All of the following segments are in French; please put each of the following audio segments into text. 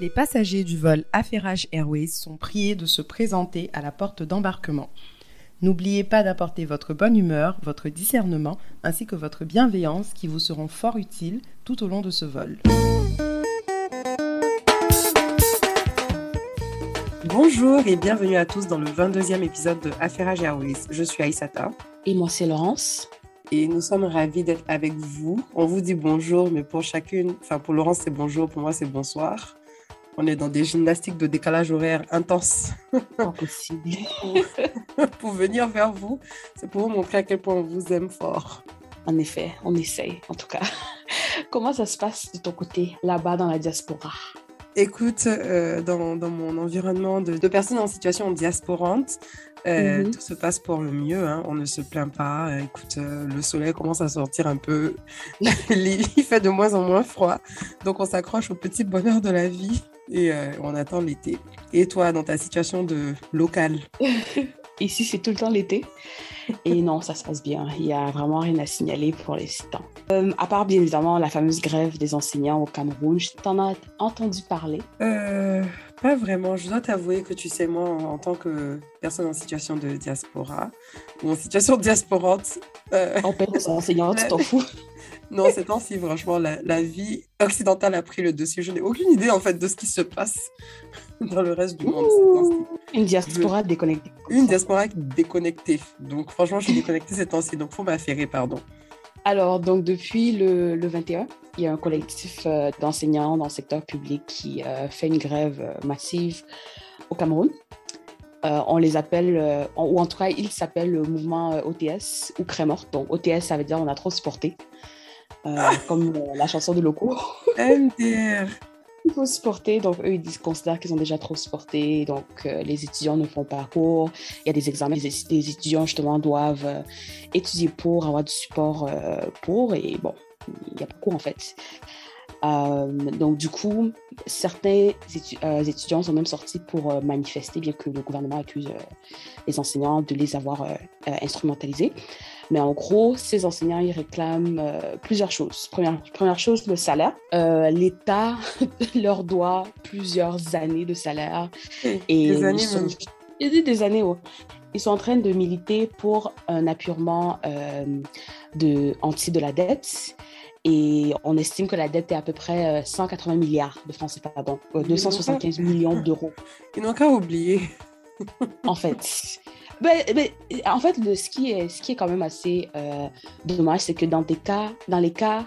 Les passagers du vol Affairage Airways sont priés de se présenter à la porte d'embarquement. N'oubliez pas d'apporter votre bonne humeur, votre discernement ainsi que votre bienveillance qui vous seront fort utiles tout au long de ce vol. Bonjour et bienvenue à tous dans le 22e épisode de Affairage Airways. Je suis Aïsata. Et moi, c'est Laurence. Et nous sommes ravis d'être avec vous. On vous dit bonjour, mais pour chacune, enfin pour Laurence, c'est bonjour, pour moi, c'est bonsoir. On est dans des gymnastiques de décalage horaire. Impossible. pour venir vers vous, c'est pour vous montrer à quel point on vous aime fort. En effet, on essaye, en tout cas. Comment ça se passe de ton côté, là-bas dans la diaspora? Écoute, euh, dans, dans, mon environnement de, de, personnes en situation diasporante, euh, mm -hmm. tout se passe pour le mieux. Hein. On ne se plaint pas. Euh, écoute, euh, le soleil commence à sortir un peu. Il fait de moins en moins froid. Donc, on s'accroche au petit bonheur de la vie et euh, on attend l'été. Et toi, dans ta situation de local? Ici, c'est tout le temps l'été. Et non, ça se passe bien. Il n'y a vraiment rien à signaler pour l'instant. Euh, à part, bien évidemment, la fameuse grève des enseignants au Cameroun, t'en as entendu parler? Euh, Pas vraiment. Je dois t'avouer que tu sais, moi, en, en, tant que personne en situation de diaspora, ou en situation diasporante... Euh, en paix, enseignante, tu t'en fous non, ces temps-ci, franchement, la, la, vie occidentale a pris le dessus. Je n'ai aucune idée, en fait, de ce qui se passe dans le reste du monde. Ouh, une diaspora je... déconnectée. Une diaspora déconnectée. Donc, franchement, je suis déconnectée ces temps-ci. Donc, faut m'affairer, pardon. Alors, donc, depuis le, le 21, il y a un collectif euh, d'enseignants dans le secteur public qui euh, fait une grève euh, massive au Cameroun. Euh, on les appelle, euh, ou en tout cas, ils s'appellent le mouvement OTS ou Crémort. Donc, OTS, ça veut dire on a trop supporté. Euh, comme la chanson de Loco. MDR. Il faut supporter, donc eux, ils considèrent qu'ils ont déjà trop supporté, donc euh, les étudiants ne font pas cours, il y a des examens, les, les étudiants justement doivent euh, étudier pour, avoir du support pour, et bon, il n'y a pas cours en fait. Donc du coup, certains étu étudiants sont même sortis pour manifester, bien que le gouvernement accuse les enseignants de les avoir instrumentalisés. Mais en gros, ces enseignants, ils réclament euh, plusieurs choses. Première, première chose, le salaire. Euh, L'État leur doit plusieurs années de salaire. Et des années, sont, des, des années, oh. Ils sont en train de militer pour un apurement euh, de, anti de la dette. Et on estime que la dette est à peu près 180 milliards de francs CFA, donc 275 millions d'euros. Ils n'ont qu'à oublier. en fait. Mais, mais, en fait, le, ce, qui est, ce qui est quand même assez euh, dommage, c'est que dans, des cas, dans les cas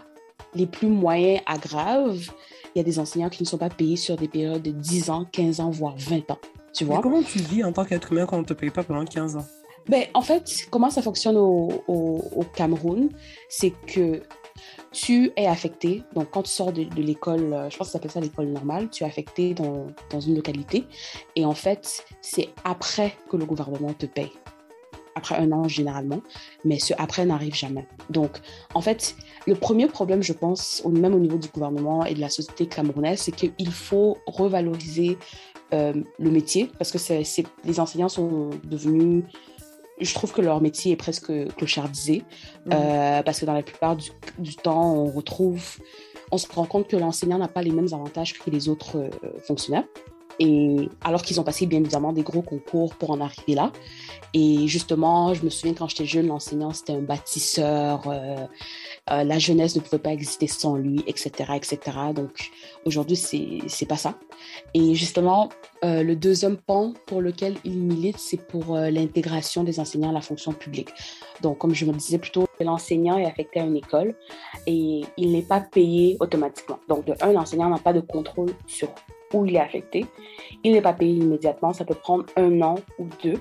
les plus moyens à graves, il y a des enseignants qui ne sont pas payés sur des périodes de 10 ans, 15 ans, voire 20 ans. Tu vois? Mais comment tu vis en tant qu'être humain quand on ne te paye pas pendant 15 ans? Ben, en fait, comment ça fonctionne au, au, au Cameroun, c'est que tu es affecté. Donc, quand tu sors de, l'école, je pense que ça s'appelle ça l'école normale, tu es affecté dans, dans, une localité. Et en fait, c'est après que le gouvernement te paye. Après un an, généralement. Mais ce après n'arrive jamais. Donc, en fait, le premier problème, je pense, même au niveau du gouvernement et de la société camerounaise, c'est qu'il faut revaloriser euh, le métier parce que c'est, les enseignants sont devenus je trouve que leur métier est presque clochardisé mmh. euh, parce que dans la plupart du, du, temps, on retrouve, on se rend compte que l'enseignant n'a pas les mêmes avantages que les autres euh, fonctionnaires. Et alors qu'ils ont passé bien évidemment des gros concours pour en arriver là. Et justement, je me souviens quand j'étais jeune, l'enseignant c'était un bâtisseur, euh, euh, la jeunesse ne pouvait pas exister sans lui, etc., etc. Donc aujourd'hui c'est pas ça. Et justement, euh, le deuxième pan pour lequel il milite, c'est pour euh, l'intégration des enseignants à la fonction publique. Donc comme je me disais plutôt, l'enseignant est affecté à une école et il n'est pas payé automatiquement. Donc de un, l'enseignant n'a pas de contrôle sur où il est affecté. Il n'est pas payé immédiatement, ça peut prendre un an ou deux.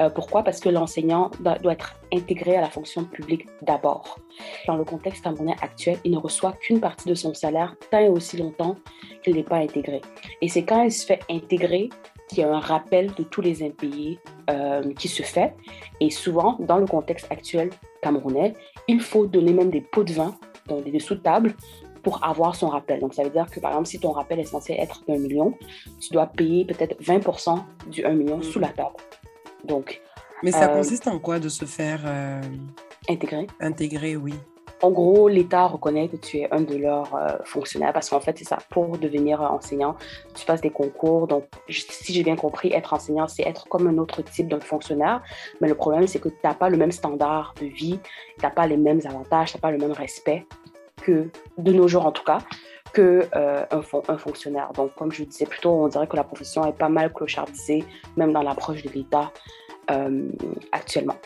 Euh, pourquoi? Parce que l'enseignant doit, être intégré à la fonction publique d'abord. Dans le contexte camerounais actuel, il ne reçoit qu'une partie de son salaire tant et aussi longtemps qu'il n'est pas intégré. Et c'est quand il se fait intégrer qu'il y a un rappel de tous les impayés euh, qui se fait. Et souvent, dans le contexte actuel camerounais, il faut donner même des pots de vin, donc des sous-tables, pour avoir son rappel. Donc, ça veut dire que, par exemple, si ton rappel est censé être d'un million, tu dois payer peut-être 20% du 1 million mmh. sous la table. Donc, Mais ça euh, consiste en quoi de se faire euh, intégrer? Intégrer, oui. en gros, l'État reconnaît que tu es un de leurs euh, fonctionnaires parce qu'en fait, c'est ça. Pour devenir enseignant, tu passes des concours. Donc, si j'ai bien compris, être enseignant, c'est être comme un autre type de fonctionnaire. Mais le problème, c'est que tu n'as pas le même standard de vie, tu n'as pas les mêmes avantages, tu n'as pas le même respect que, de nos jours en tout cas, que euh, un, un, fonctionnaire. Donc, comme je disais plutôt, on dirait que la profession est pas mal clochardisée, même dans l'approche de l'État. Euh, actuellement.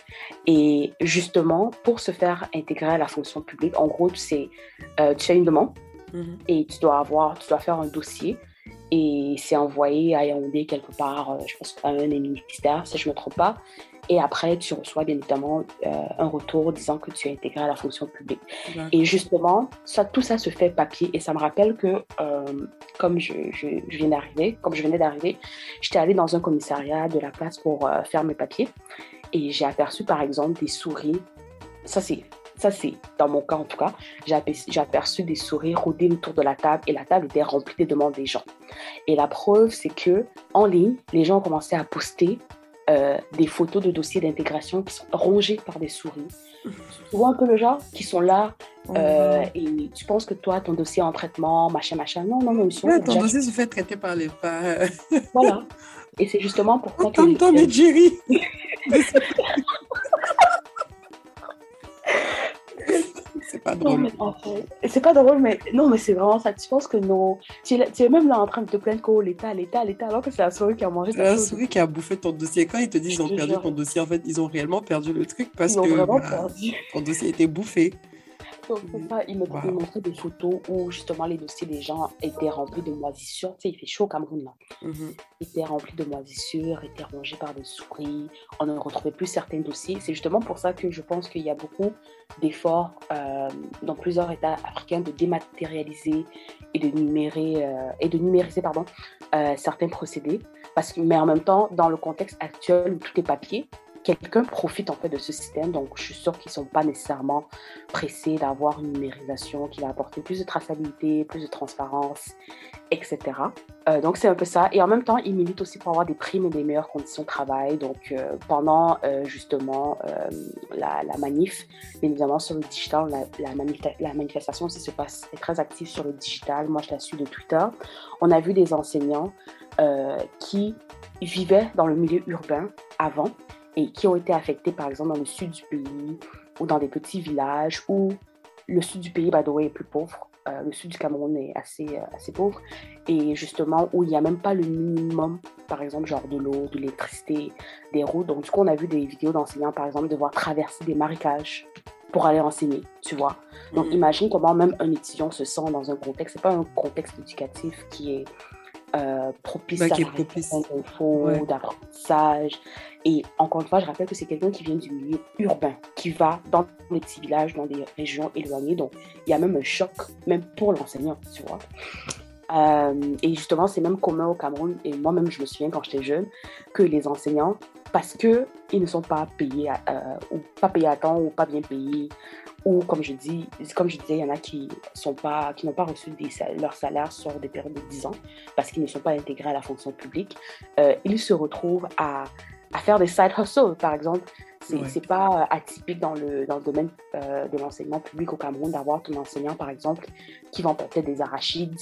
Et justement, pour se faire intégrer à la fonction publique, en gros, c'est, euh, tu fais une demande mhm. et tu dois avoir, tu dois faire un dossier et c'est envoyé à Yaoundé quelque part, je pense à un des ministères, si je ne me trompe pas. Et après, tu reçois bien évidemment euh, un retour disant que tu es intégré à la fonction publique. Et justement, ça, tout ça se fait papier. Et ça me rappelle que, euh, comme je, je, viens d'arriver, comme je venais d'arriver, j'étais allée dans un commissariat de la place pour euh, faire mes papiers. Et j'ai aperçu, par exemple, des souris. Ça, c'est ça, c'est dans mon cas en tout cas. J'ai aperçu des souris rôder autour de la table et la table était remplie des demandes des gens. Et la preuve, c'est que en ligne, les gens ont commencé à poster euh, des photos de dossiers d'intégration qui sont rongés par des souris. Tu vois un peu le genre Qui sont là euh, et tu penses que toi, ton dossier est en traitement, machin, machin. Non, non, non, ils sont ton dossier se fait traiter par les pas. voilà. Et c'est justement pourquoi. Oh, Tom, Tom et Jerry pas drôle. C'est pas drôle, mais non, mais c'est vraiment ça. Tu penses que non. Tu es, même là en train de te plaindre qu'au l'État, l'État, l'État, alors que c'est la souris qui a mangé ta La souris qui a bouffé ton dossier. Quand ils te disent qu'ils ont perdu ton dossier, en fait, ils ont réellement perdu le truc parce que bah, ton dossier était bouffé. Donc, ça, il me wow. des photos où justement les dossiers des gens étaient remplis de moisissures. Tu sais, il fait chaud au Cameroun là. Mm Étaient remplis de moisissures, étaient rongés par des souris. On ne retrouvait plus certains dossiers. C'est justement pour ça que je pense qu'il y a beaucoup d'efforts euh, dans plusieurs États africains de dématérialiser et de, numérer, euh, et de numériser pardon, euh, certains procédés. Parce que, mais en même temps, dans le contexte actuel où tout est papier, quelqu'un profite en fait de ce système. Donc, je suis sûre qu'ils ne sont pas nécessairement pressés d'avoir une numérisation qui va apporter plus de traçabilité, plus de transparence, etc. Euh, donc, c'est un peu ça. Et en même temps, ils militent aussi pour avoir des primes et des meilleures conditions de travail. Donc, euh, pendant euh, justement la, manif, bien évidemment, sur le digital, la, manifestation aussi se passe, est très active sur le digital. Moi, je la suis de Twitter. On a vu des enseignants qui vivaient dans le milieu urbain avant et qui ont été affectés, par exemple, dans le sud du pays ou dans des petits villages où le sud du pays, by the way, est plus pauvre. Euh, le sud du Cameroun est assez, euh, assez pauvre. Et justement, où il n'y a même pas le minimum, par exemple, genre de l'eau, de l'électricité, des routes. Donc, du coup, on a vu des vidéos d'enseignants, par exemple, devoir traverser des marécages pour aller enseigner, tu vois. Donc, mm. imagine comment même un étudiant se sent dans un contexte. C'est pas un contexte éducatif qui est euh, propice bah, à la d'apprentissage. Et encore une fois, je rappelle que c'est quelqu'un qui vient du milieu urbain, qui va dans les petits villages, dans des régions éloignées. Donc, il y a même un choc, même pour l'enseignant, tu vois. Euh, et justement, c'est même commun au Cameroun, et moi-même, je me souviens quand j'étais jeune, que les enseignants, parce qu'ils ne sont pas payés, euh, ou pas payés à temps, ou pas bien payés, ou comme je dis, comme je disais, il y en a qui sont pas, qui n'ont pas reçu des, leur salaire sur des périodes de 10 ans parce qu'ils ne sont pas intégrés à la fonction publique. Euh, ils se retrouvent à, à, faire des side hustles, par exemple. C'est n'est pas atypique dans le, dans le domaine euh, de l'enseignement public au Cameroun d'avoir ton enseignant, par exemple, qui vend peut-être des arachides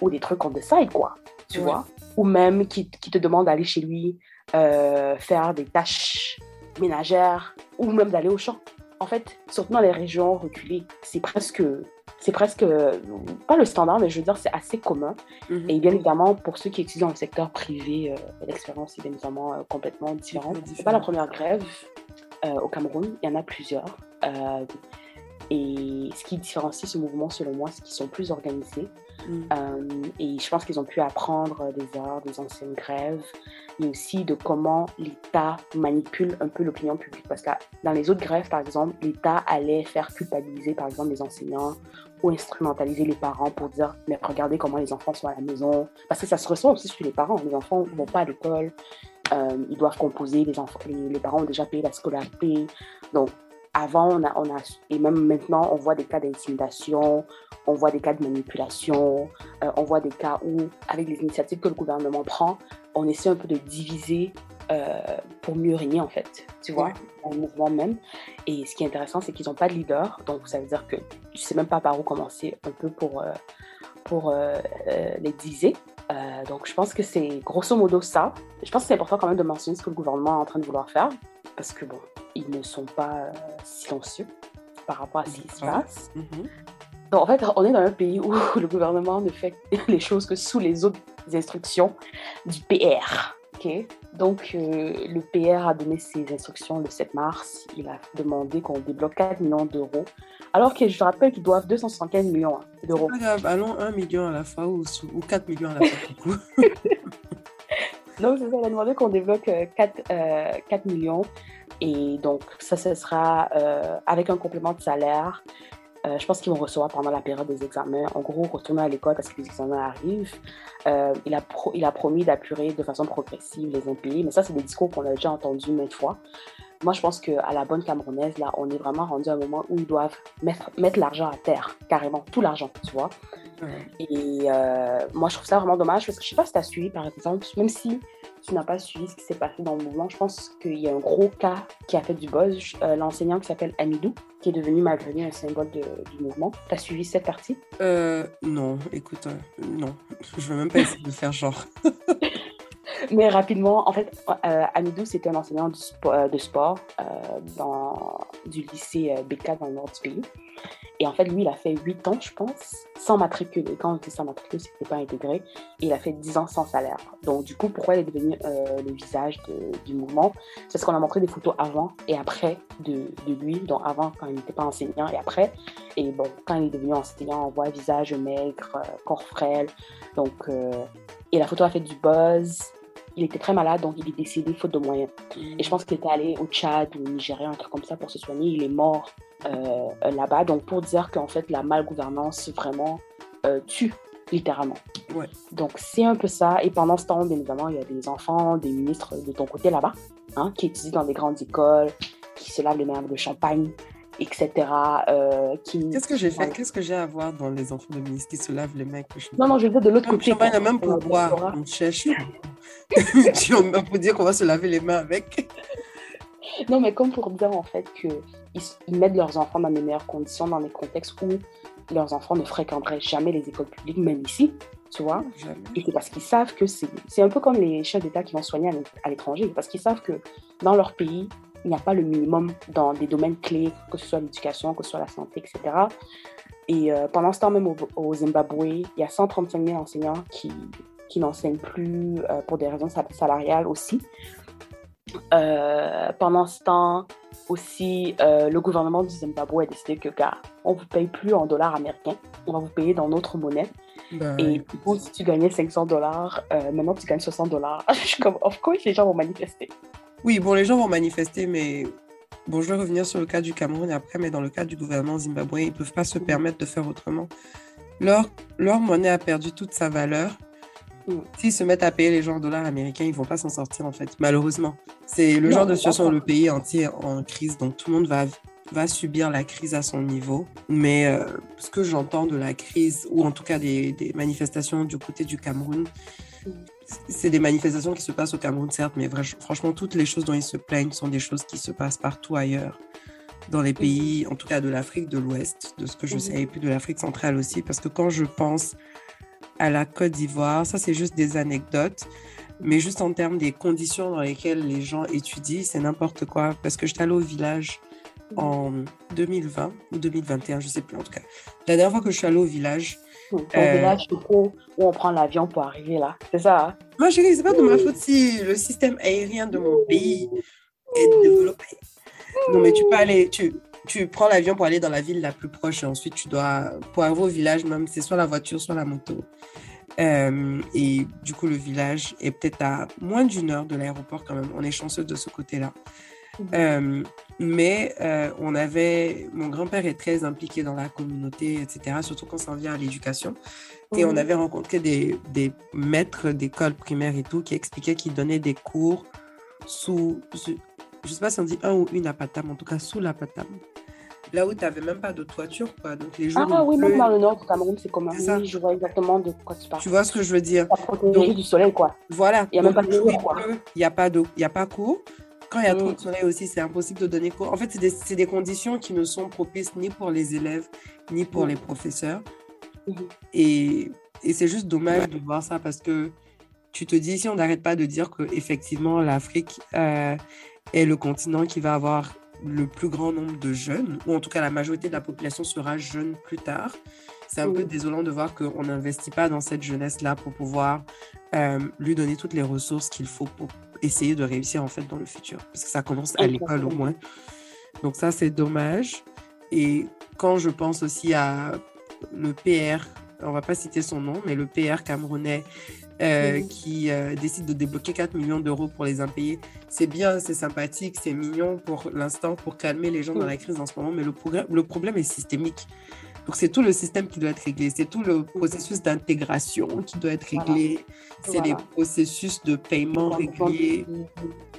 ou des trucs on the side, quoi. Tu vois? Ou même qui, qui te demande d'aller chez lui euh, faire des tâches ménagères ou même d'aller au champ en fait, surtout dans les régions reculées, c'est presque, c'est presque, pas le standard, mais je veux dire, c'est assez commun. Mhm. Et bien évidemment, pour ceux qui étudient dans le secteur privé, euh, l'expérience est bien évidemment euh, complètement différente. C'est pas la première grève euh, au Cameroun, il y en a plusieurs. et ce qui différencie ce mouvement, selon moi, c'est qu'ils sont plus organisés. Mm. Euh, et je pense qu'ils ont pu apprendre des erreurs des anciennes grèves, et aussi de comment l'État manipule un peu l'opinion publique. Parce que dans les autres grèves, par exemple, l'État allait faire culpabiliser, par exemple, les enseignants ou instrumentaliser les parents pour dire, mais regardez comment les enfants sont à la maison. Parce que ça se ressent aussi sur les parents. Les enfants ne vont pas à l'école, euh, ils doivent composer, les, les parents ont déjà payé la scolarité. Donc, avant, on a, on a, et même maintenant, on voit des cas d'intimidation, on voit des cas de manipulation, euh, on voit des cas où, avec les initiatives que le gouvernement prend, on essaie un peu de diviser pour mieux régner, en fait, tu vois, le mouvement même. Et ce qui est intéressant, c'est qu'ils n'ont pas de leader, donc ça veut dire que je sais même pas par où commencer un peu pour, pour les diser. donc, je pense que c'est grosso modo ça. Je pense que c'est important quand même de mentionner ce que le gouvernement est en train de vouloir faire, parce que bon, ils ne sont pas silencieux par rapport à ce qui se passe. Mm-hmm. Donc, en fait, on est dans un pays où le gouvernement ne fait les choses que sous les autres instructions du PR. ok? Donc, euh, le PR a donné ses instructions le 7 mars. Il a demandé qu'on débloque 4 millions d'euros. Alors que je te rappelle qu'ils doivent 275 millions hein, d'euros. Allons 1 million à la fois ou, ou 4 millions à la fois. donc, c'est ça, il a demandé qu'on débloque 4, euh, 4 euh, millions. Et donc, ça, ce sera avec un complément de salaire euh, je pense qu'ils vont recevoir pendant la période des examens. En gros, retourner à l'école parce que les examens arrivent. Euh, il, a il a promis d'apurer de façon progressive les impayés, mais ça, c'est des discours qu'on a déjà entendus maintes fois. Moi, je pense qu'à la bonne camerounaise, là, on est vraiment rendu à un moment où ils doivent mettre, mettre l'argent à terre, carrément, tout l'argent, tu vois. Et euh, moi, je trouve ça vraiment dommage parce que je sais pas si tu as suivi, par exemple, même si tu n'as pas suivi ce qui s'est passé dans le mouvement, je pense qu'il y a un gros cas qui a fait du buzz. Euh, l'enseignant qui s'appelle Amidou, qui est devenu malgré un symbole de, du mouvement. Tu as suivi cette partie? Euh, Non, écoute, euh, non. Je veux même pas essayer de faire genre. Mais rapidement, en fait, Amidou, c'était un enseignant de, de sport dans, du lycée BK dans le nord du pays. Et en fait, lui, il a fait 8 ans, je pense, sans matricule. Et quand on était sans matricule, c'était pas intégré. Et il a fait 10 ans sans salaire. Donc, du coup, pourquoi il est devenu euh, le visage du mouvement? C'est parce qu'on a montré des photos avant et après de, lui. Donc, avant, quand il n'était pas enseignant, et après. Et bon, quand il est devenu enseignant, on voit visage maigre, euh, corps frêle. Donc, euh, et la photo a fait du buzz il était très malade, donc il est décédé faute de moyens. Et je pense qu'il était allé au Tchad ou au Nigeria, un truc comme ça, pour se soigner. Il est mort euh, là-bas. Donc, pour dire qu'en fait, la malgouvernance vraiment euh, tue, littéralement. Ouais. Donc, c'est un peu ça. Et pendant ce temps, bien évidemment, il y a des enfants, des ministres de ton côté là-bas, hein, qui étudient dans des grandes écoles, qui se lavent les mains avec le champagne, etc. Euh, qui... Qu'est-ce que j'ai fait? Qu'est-ce que j'ai à voir dans les enfants de ministres qui se lavent les mains Non, non, je veux dire de l'autre côté. Le champagne, même pour boire, on cherche. tu pour dire qu'on va se laver les mains avec. Non, mais comme pour dire en fait qu'ils ils mettent leurs enfants dans les meilleures conditions, dans des contextes où leurs enfants ne fréquenteraient jamais les écoles publiques, même ici, tu vois. Et c'est parce qu'ils savent que c'est un peu comme les chefs d'État qui vont soigner à l'étranger, parce qu'ils savent que dans leur pays, il n'y a pas le minimum dans des domaines clés, que ce soit l'éducation, que ce soit la santé, etc. Et euh, pendant ce temps, même au, Zimbabwe, il y a 135 000 enseignants qui, qui n'enseignent plus euh, pour des raisons salariales aussi. Euh, pendant ce temps, aussi, euh, le gouvernement du Zimbabwe a décidé que, gars, on ne vous paye plus en dollars américains, on va vous payer dans notre monnaie. Ben, et si tu gagnais 500 dollars, maintenant tu gagnes 60 dollars. Je suis comme, of course, les gens vont manifester. Oui, bon, les gens vont manifester, mais bon, je vais revenir sur le cas du Cameroun après, mais dans le cas du gouvernement zimbabwe, ils ne peuvent pas se permettre de faire autrement. Leur, leur monnaie a perdu toute sa valeur. Mm. S'ils se mettent à payer les gens en dollars américains, ils vont pas s'en sortir en fait, malheureusement. C'est le genre de situation où le pays entier en crise, donc tout le monde va, va subir la crise à son niveau. Mais euh, ce que j'entends de la crise, ou en tout cas des, des manifestations du côté du Cameroun, mm. c'est des manifestations qui se passent au Cameroun, certes, mais franchement, toutes les choses dont ils se plaignent sont des choses qui se passent partout ailleurs dans les pays, en tout cas de l'Afrique de l'Ouest, de ce que je mm. sais, et puis de l'Afrique centrale aussi, parce que quand je pense à la Côte d'Ivoire. Ça, c'est juste des anecdotes. Mais juste en termes des conditions dans lesquelles les gens étudient, c'est n'importe quoi. Parce que j'étais allée au village en 2020 ou 2021, je ne sais plus en tout cas. La dernière fois que je suis allée au village. Au euh, village, où on prend l'avion pour arriver là. C'est ça hein? Moi, je sais pas de ma faute si le système aérien de mon pays est développé. Non, mais tu peux aller, tu, tu prends l'avion pour aller dans la ville la plus proche et ensuite tu dois, pour arriver au village même, c'est soit la voiture, soit la moto. Euh, et du coup, le village est peut-être à moins d'une heure de l'aéroport quand même. On est chanceux de ce côté-là. Mhm. Euh, mais euh, on avait, mon grand-père est très impliqué dans la communauté, etc., surtout quand ça vient à l'éducation. Et on mhm. avait rencontré des, des maîtres d'école primaire et tout qui expliquaient qu'ils donnaient des cours sous, je ne sais pas si on dit un ou une apatame, en tout cas sous l'apatame. Là où tu n'avais même pas de toiture. Quoi. Donc, les jours ah oui, même dans le nord du Cameroun, c'est comme ça. Oui, je vois exactement de quoi tu parles. Tu vois ce que je veux dire Donc, du soleil, quoi. Voilà. Il n'y a même pas de jour, Il n'y a pas d'eau, il n'y a pas cours. Quand il y a trop de mm. soleil aussi, c'est impossible de donner cours. En fait, c'est des, des, conditions qui ne sont propices ni pour les élèves, ni pour mm. les professeurs. Mm-hmm. Et, et c'est juste dommage de voir ça parce que tu te dis, si on n'arrête pas de dire que effectivement l'Afrique euh, est le continent qui va avoir le plus grand nombre de jeunes, ou en tout cas la majorité de la population sera jeune plus tard, c'est un peu désolant de voir qu'on n'investit pas dans cette jeunesse-là pour pouvoir euh, lui donner toutes les ressources qu'il faut pour essayer de réussir en fait dans le futur. Parce que ça commence à l'école au moins. Donc ça, c'est dommage. Et quand je pense aussi à le PR, on va pas citer son nom, mais le PR camerounais euh, qui euh, décide de débloquer 4 millions d'euros pour les impayés. C'est bien, c'est sympathique, c'est mignon pour l'instant, pour calmer les gens dans la crise en ce moment, mais le, le problème est systémique. Donc, c'est tout le système qui doit être réglé. C'est tout le processus d'intégration qui doit être réglé. C'est les processus de paiement réglés.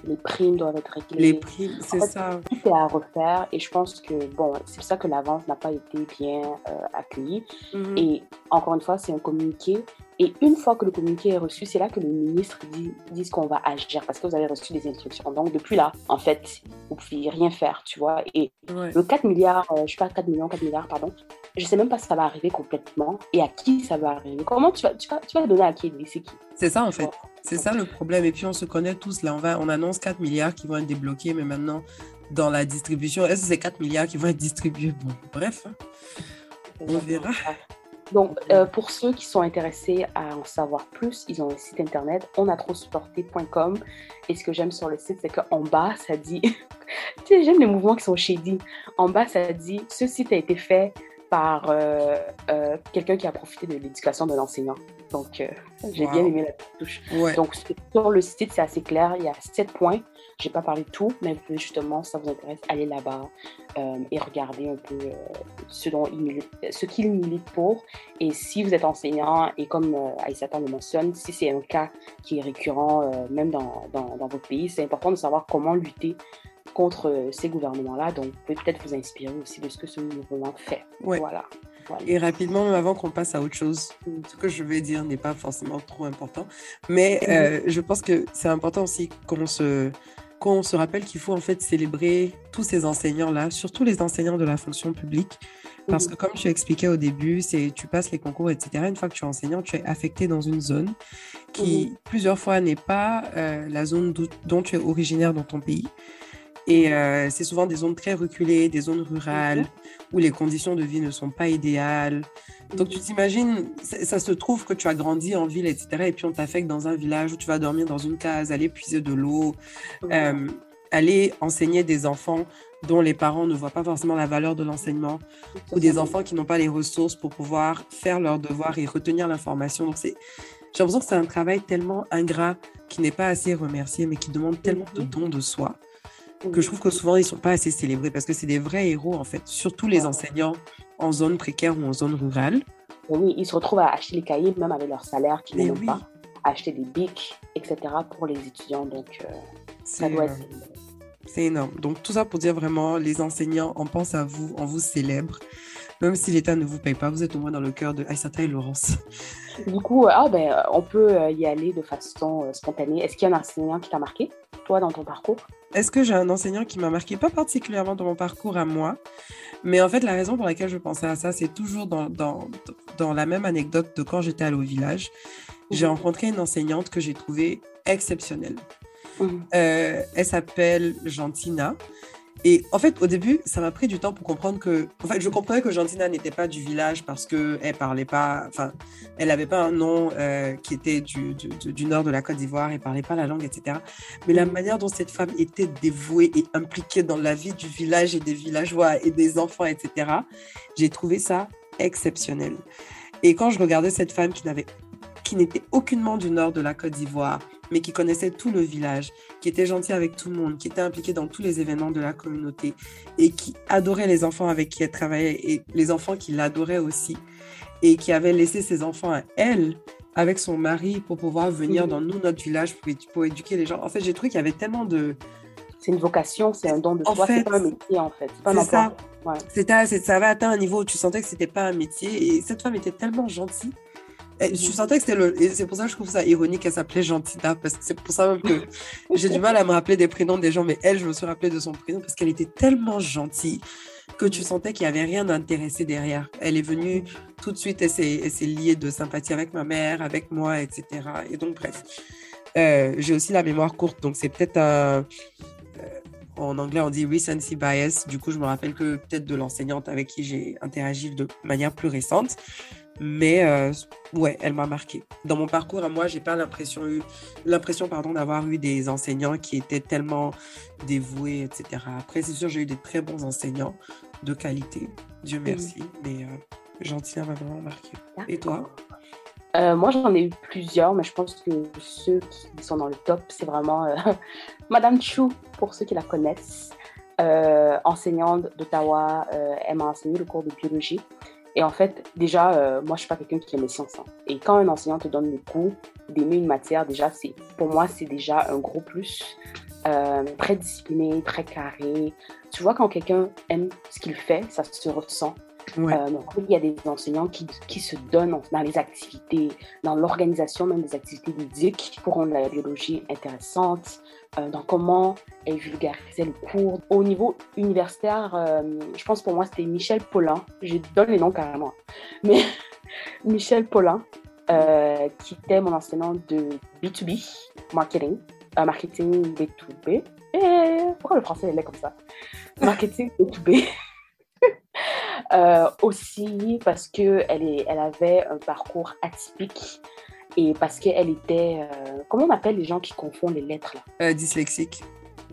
Les primes doivent être réglées. Les primes, c'est ça. Tout est à refaire. Et je pense que, bon, c'est pour ça que l'avance n'a pas été bien euh, accueillie. Mhm. Et encore une fois, c'est un communiqué et une fois que le communiqué est reçu, c'est là que le ministre dit, dit qu'on va agir parce que vous avez reçu des instructions. Donc, depuis là, en fait, vous ne pouvez rien faire, tu vois. Et le 4 milliards, euh, je ne sais pas, 4 millions, 4 milliards, pardon, je ne sais même pas si ça va arriver complètement et à qui ça va arriver. Comment tu vas, tu vas, tu vas le donner à qui C'est qui? C'est ça, en fait. C'est ça le problème. Et puis, on se connaît tous. Là, on, va, on annonce 4 milliards qui vont être débloqués, mais maintenant, dans la distribution, est-ce que c'est 4 milliards qui vont être distribués? Bon, bref, hein. on verra. Donc, euh, pour ceux qui sont intéressés à en savoir plus, ils ont un site internet onatrosupporté.com. Et ce que j'aime sur le site, c'est qu'en bas, ça dit, tu sais, j'aime les mouvements qui sont shady. En bas, ça dit, ce site a été fait par euh, euh, quelqu'un qui a profité de l'éducation de l'enseignant. Donc, j'ai bien aimé la touche. Donc, sur le site, c'est assez clair. Il y a sept points. Je n'ai pas parlé de tout, mais vous pouvez justement, si ça vous intéresse, aller là-bas euh, et regarder un peu euh, ce, dont il milite, ce qu'il milite pour. Et si vous êtes enseignant, et comme euh, Aïssata le mentionne, si c'est un cas qui est récurrent, euh, même dans, dans, dans, votre pays, c'est important de savoir comment lutter contre ces gouvernements-là. Donc, vous pouvez peut-être vous inspirer aussi de ce que ce mouvement fait. Voilà. Et rapidement, même avant qu'on passe à autre chose, ce que je vais dire n'est pas forcément trop important, mais mhm. je pense que c'est important aussi qu'on se qu'on se rappelle qu'il faut en fait célébrer tous ces enseignants-là, surtout les enseignants de la fonction publique, parce que comme tu expliquais au début, c'est tu passes les concours, etc. Une fois que tu es enseignant, tu es affecté dans une zone qui plusieurs fois n'est pas euh, la zone dont tu es originaire dans ton pays. Et euh, c'est souvent des zones très reculées, des zones rurales, où les conditions de vie ne sont pas idéales. Donc tu t'imagines, ça se trouve que tu as grandi en ville, etc. Et puis on t'affecte dans un village où tu vas dormir dans une case, aller puiser de l'eau, euh, aller enseigner des enfants dont les parents ne voient pas forcément la valeur de l'enseignement, ou des enfants qui n'ont pas les ressources pour pouvoir faire leurs devoirs et retenir l'information. Donc c'est, j'ai l'impression que c'est un travail tellement ingrat qui n'est pas assez remercié, mais qui demande tellement de dons de soi que je trouve que souvent ils sont pas assez célébrés parce que c'est des vrais héros en fait, surtout les enseignants en zone précaire ou en zone rurale. oui, ils se retrouvent à acheter les cahiers même avec leur salaire qu'ils n'ont pas, acheter des bics, etc. pour les étudiants. Donc euh, ça doit être. C'est énorme. Donc tout ça pour dire vraiment, les enseignants, on pense à vous, on vous célèbre. Même si l'État ne vous paye pas, vous êtes au moins dans le cœur de Aïssata et Laurence. Du coup, ah ben, on peut euh, y aller de façon euh, spontanée. Est-ce qu'il y a un enseignant qui t'a marqué, toi, dans ton parcours Est-ce que j'ai un enseignant qui m'a marqué Pas particulièrement dans mon parcours à moi, mais en fait, la raison pour laquelle je pensais à ça, c'est toujours dans, dans, dans, la même anecdote de quand j'étais allée au village. J'ai rencontré une enseignante que j'ai trouvée exceptionnelle. Mmh. Euh, elle s'appelle Gentina. Et en fait, au début, ça m'a pris du temps pour comprendre que. En fait, je comprenais que Gentina n'était pas du village parce qu'elle parlait pas. Enfin, elle n'avait pas un nom euh, qui était du, du, du, nord de la Côte d'Ivoire, elle parlait pas la langue, etc. Mais la manière dont cette femme était dévouée et impliquée dans la vie du village et des villageois et des enfants, etc., j'ai trouvé ça exceptionnel. Et quand je regardais cette femme qui n'avait qui n'était aucunement du nord de la Côte d'Ivoire, mais qui connaissait tout le village, qui était gentil avec tout le monde, qui était impliqué dans tous les événements de la communauté et qui adorait les enfants avec qui elle travaillait et les enfants qui l'adoraient aussi et qui avait laissé ses enfants à elle avec son mari pour pouvoir venir dans nous, notre village, pour, pour éduquer les gens. En fait, j'ai trouvé qu'il y avait tellement de, c'est une vocation, c'est un don de soi, c'est pas un métier en fait. C'est ça. Ouais. ça avait atteint un niveau où tu sentais que c'était pas un métier et cette femme était tellement gentille. Et Je mhm. sentais que c'était le. Et c'est pour ça que je trouve ça ironique qu'elle s'appelait Gentita, parce que c'est pour ça même que j'ai du mal à me rappeler des prénoms des gens, mais elle, je me suis rappelée de son prénom parce qu'elle était tellement gentille que tu sentais qu'il n'y avait rien d'intéressé derrière. Elle est venue tout de suite, elle s'est liée de sympathie avec ma mère, avec moi, etc. Et donc, bref. Euh, j'ai aussi la mémoire courte, donc c'est peut-être un. Euh, en anglais, on dit recency bias. Du coup, je me rappelle que peut-être de l'enseignante avec qui j'ai interagi de manière plus récente. Mais euh, ouais, elle m'a marqué. Dans mon parcours à moi, j'ai pas l'impression eu l'impression pardon d'avoir eu des enseignants qui étaient tellement dévoués, etc. Après, c'est sûr, j'ai eu des très bons enseignants de qualité, Dieu merci. Mais euh, Gentille m'a vraiment marqué. Et toi? Euh, moi, j'en ai eu plusieurs, mais je pense que ceux qui sont dans le top, c'est vraiment euh, Madame Chou, pour ceux qui la connaissent, enseignante d'Ottawa. elle m'a enseigné le cours de biologie. Et en fait, déjà, euh, moi, je suis pas quelqu'un qui aime les sciences. Hein. Et quand un enseignant te donne le coup d'aimer une matière, déjà, c'est pour moi, c'est déjà un gros plus. Euh, très discipliné, très carré. Tu vois, quand quelqu'un aime ce qu'il fait, ça se ressent. Euh, il y a des enseignants qui, qui, se donnent dans les activités, dans l'organisation même des activités ludiques pour rendre la biologie intéressante, dans comment elle vulgarisait le cours. Au niveau universitaire, euh, je pense pour moi c'était Michel Paulin, je donne les noms carrément, mais Michel Paulin, qui était mon enseignant de B2B, marketing, marketing B2B. Et pourquoi le français est comme ça? Marketing B2B. Euh, aussi parce qu'elle elle avait un parcours atypique et parce qu'elle était. Euh, comment on appelle les gens qui confondent les lettres là? Euh, Dyslexique.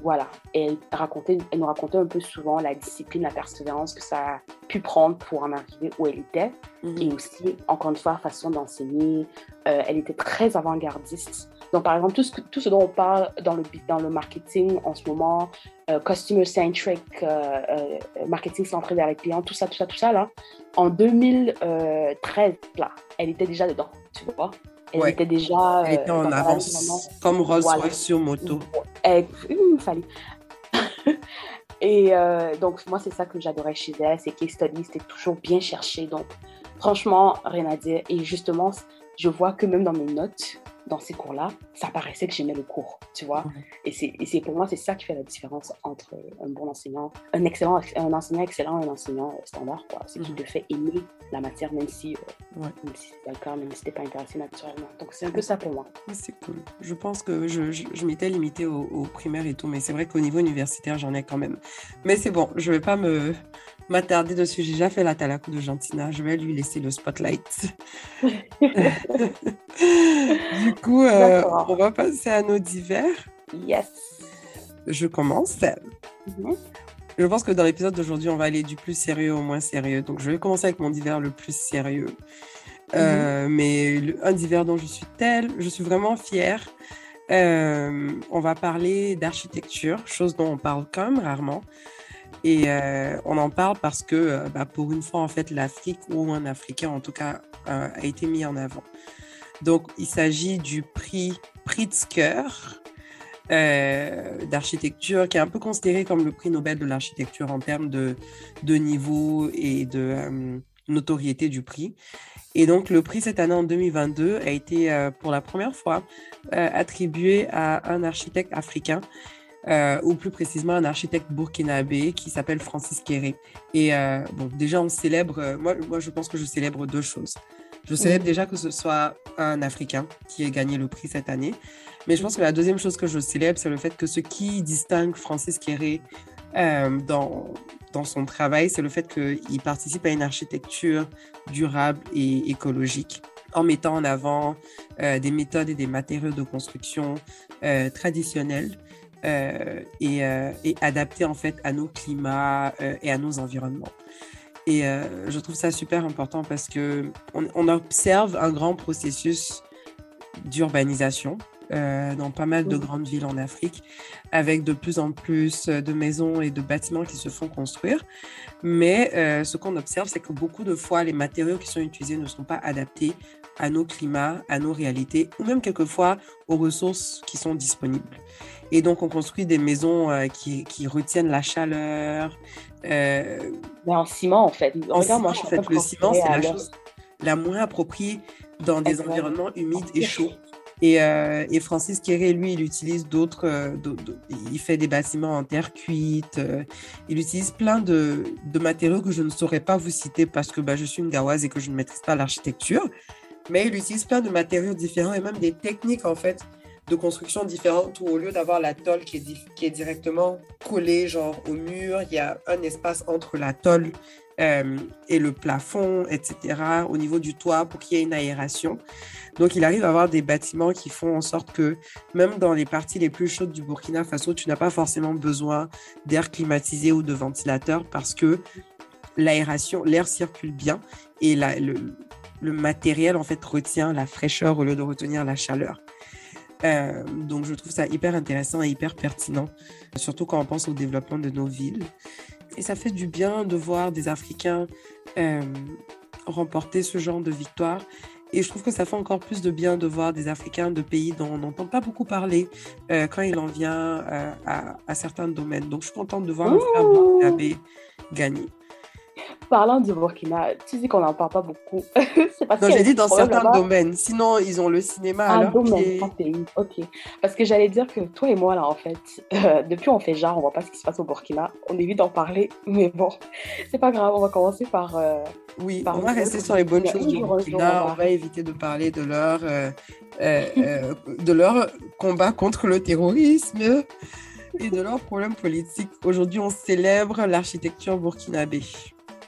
Voilà. elle, racontait, elle nous racontait un peu souvent la discipline, la persévérance que ça a pu prendre pour en arriver où elle était. Mhm. Et aussi, encore une fois, façon d'enseigner. elle était très avant-gardiste. Donc, par exemple, tout ce, tout ce dont on parle dans le, dans le marketing en ce moment, euh, customer centric, euh, euh, marketing centré vers les clients, tout ça, tout ça, tout ça, là, en 2013, là, elle était déjà dedans, tu vois. Elle était déjà. Elle était en avance, comme Rolls-Royce sur moto. Il fallait. Et donc, moi, c'est ça que j'adorais chez elle, c'est case studies, c'était toujours bien cherché. Donc, franchement, rien à dire. Et justement, je vois que même dans mes notes, dans ces cours-là, ça paraissait que j'aimais le cours, tu vois. Et c'est pour moi, c'est ça qui fait la différence entre un bon enseignant, un excellent, un enseignant excellent et un enseignant standard, quoi. C'est qu'il te fait aimer la matière, même si, euh, même si c'est d'accord, même si t'es pas intéressé naturellement. Donc c'est un peu ça pour moi. C'est cool. Je pense que je, je, m'étais limitée au, au, primaire et tout, mais c'est vrai qu'au niveau universitaire, j'en ai quand même. Mais c'est bon, je vais pas me m'attarder dessus. J'ai déjà fait la talakou de Gentina. Je vais lui laisser le spotlight. du coup, euh, on va passer à nos divers. Yes. Je commence. Mhm. Je pense que dans l'épisode d'aujourd'hui, on va aller du plus sérieux au moins sérieux. Donc, je vais commencer avec mon divers le plus sérieux. Euh, mhm. mais un divers dont je suis telle, je suis vraiment fière. Euh, on va parler d'architecture, chose dont on parle quand même rarement. Et euh, on en parle parce que euh, bah, pour une fois, en fait, l'Afrique ou un Africain, en tout cas, euh, a été mis en avant. Donc, il s'agit du prix Pritzker d'architecture, qui est un peu considéré comme le prix Nobel de l'architecture en termes de, de niveau et de notoriété du prix. Et donc, le prix cette année en 2022 a été pour la première fois attribué à un architecte africain euh, ou plus précisément un architecte burkinabé qui s'appelle Francis Kéré. Et euh, bon, déjà, on célèbre, euh, moi, moi, je pense que je célèbre deux choses. Je célèbre déjà que ce soit un Africain qui ait gagné le prix cette année. Mais je pense que la deuxième chose que je célèbre, c'est le fait que ce qui distingue Francis Kéré dans, dans son travail, c'est le fait qu'il participe à une architecture durable et écologique en mettant en avant des méthodes et des matériaux de construction traditionnels euh, et, euh, et, adapté en fait à nos climats euh, et à nos environnements. Et je trouve ça super important parce que on, observe un grand processus d'urbanisation dans pas mal de grandes villes en Afrique, avec de plus en plus de maisons et de bâtiments qui se font construire. Mais ce qu'on observe, c'est que beaucoup de fois, les matériaux qui sont utilisés ne sont pas adaptés à nos climats, à nos réalités, ou même quelquefois aux ressources qui sont disponibles. Et donc, on construit des maisons euh, qui, qui, retiennent la chaleur. Euh, Mais en ciment, en fait. En ciment, en fait, le ciment, c'est la chose la moins appropriée dans des environnements humides et chauds. Et, euh, et, Francis Kéré, lui, il utilise d'autres, euh, il fait des bâtiments en terre cuite, euh, il utilise plein de, de, matériaux que je ne saurais pas vous citer parce que bah, je suis une gawaze et que je ne maîtrise pas l'architecture, mais il utilise plein de matériaux différents et même des techniques, en fait, de construction différentes où au lieu d'avoir la tôle qui est, qui est directement collée, genre au mur, il y a un espace entre la tôle euh, et le plafond, etc., au niveau du toit pour qu'il y ait une aération. Donc, il arrive à avoir des bâtiments qui font en sorte que même dans les parties les plus chaudes du Burkina Faso, tu n'as pas forcément besoin d'air climatisé ou de ventilateur parce que l'aération, l'air circule bien et la, le, le, matériel, en fait, retient la fraîcheur au lieu de retenir la chaleur. Euh, donc, je trouve ça hyper intéressant et hyper pertinent, surtout quand on pense au développement de nos villes. Et ça fait du bien de voir des Africains euh, remporter ce genre de victoire. Et je trouve que ça fait encore plus de bien de voir des Africains de pays dont on n'entend pas beaucoup parler euh, quand il en vient à, à, certains domaines. Donc, je suis contente de voir le frère Burkinabé gagner. Parlant du Burkina, tu dis qu'on n'en parle pas beaucoup. pas non, j'ai dit dans certains domaines. Sinon, ils ont le cinéma à leur domaine, pays. Ok. Parce que j'allais dire que toi et moi, là, en fait, euh, depuis on fait genre, on voit pas ce qui se passe au Burkina. On évite d'en parler, mais bon, c'est pas grave. On va commencer par. Euh, oui, on va rester sur les bonnes choses du Burkina. On va éviter de parler de leur, euh, de leur combat contre le terrorisme et de leurs problèmes politiques. Aujourd'hui, on célèbre l'architecture burkinabé.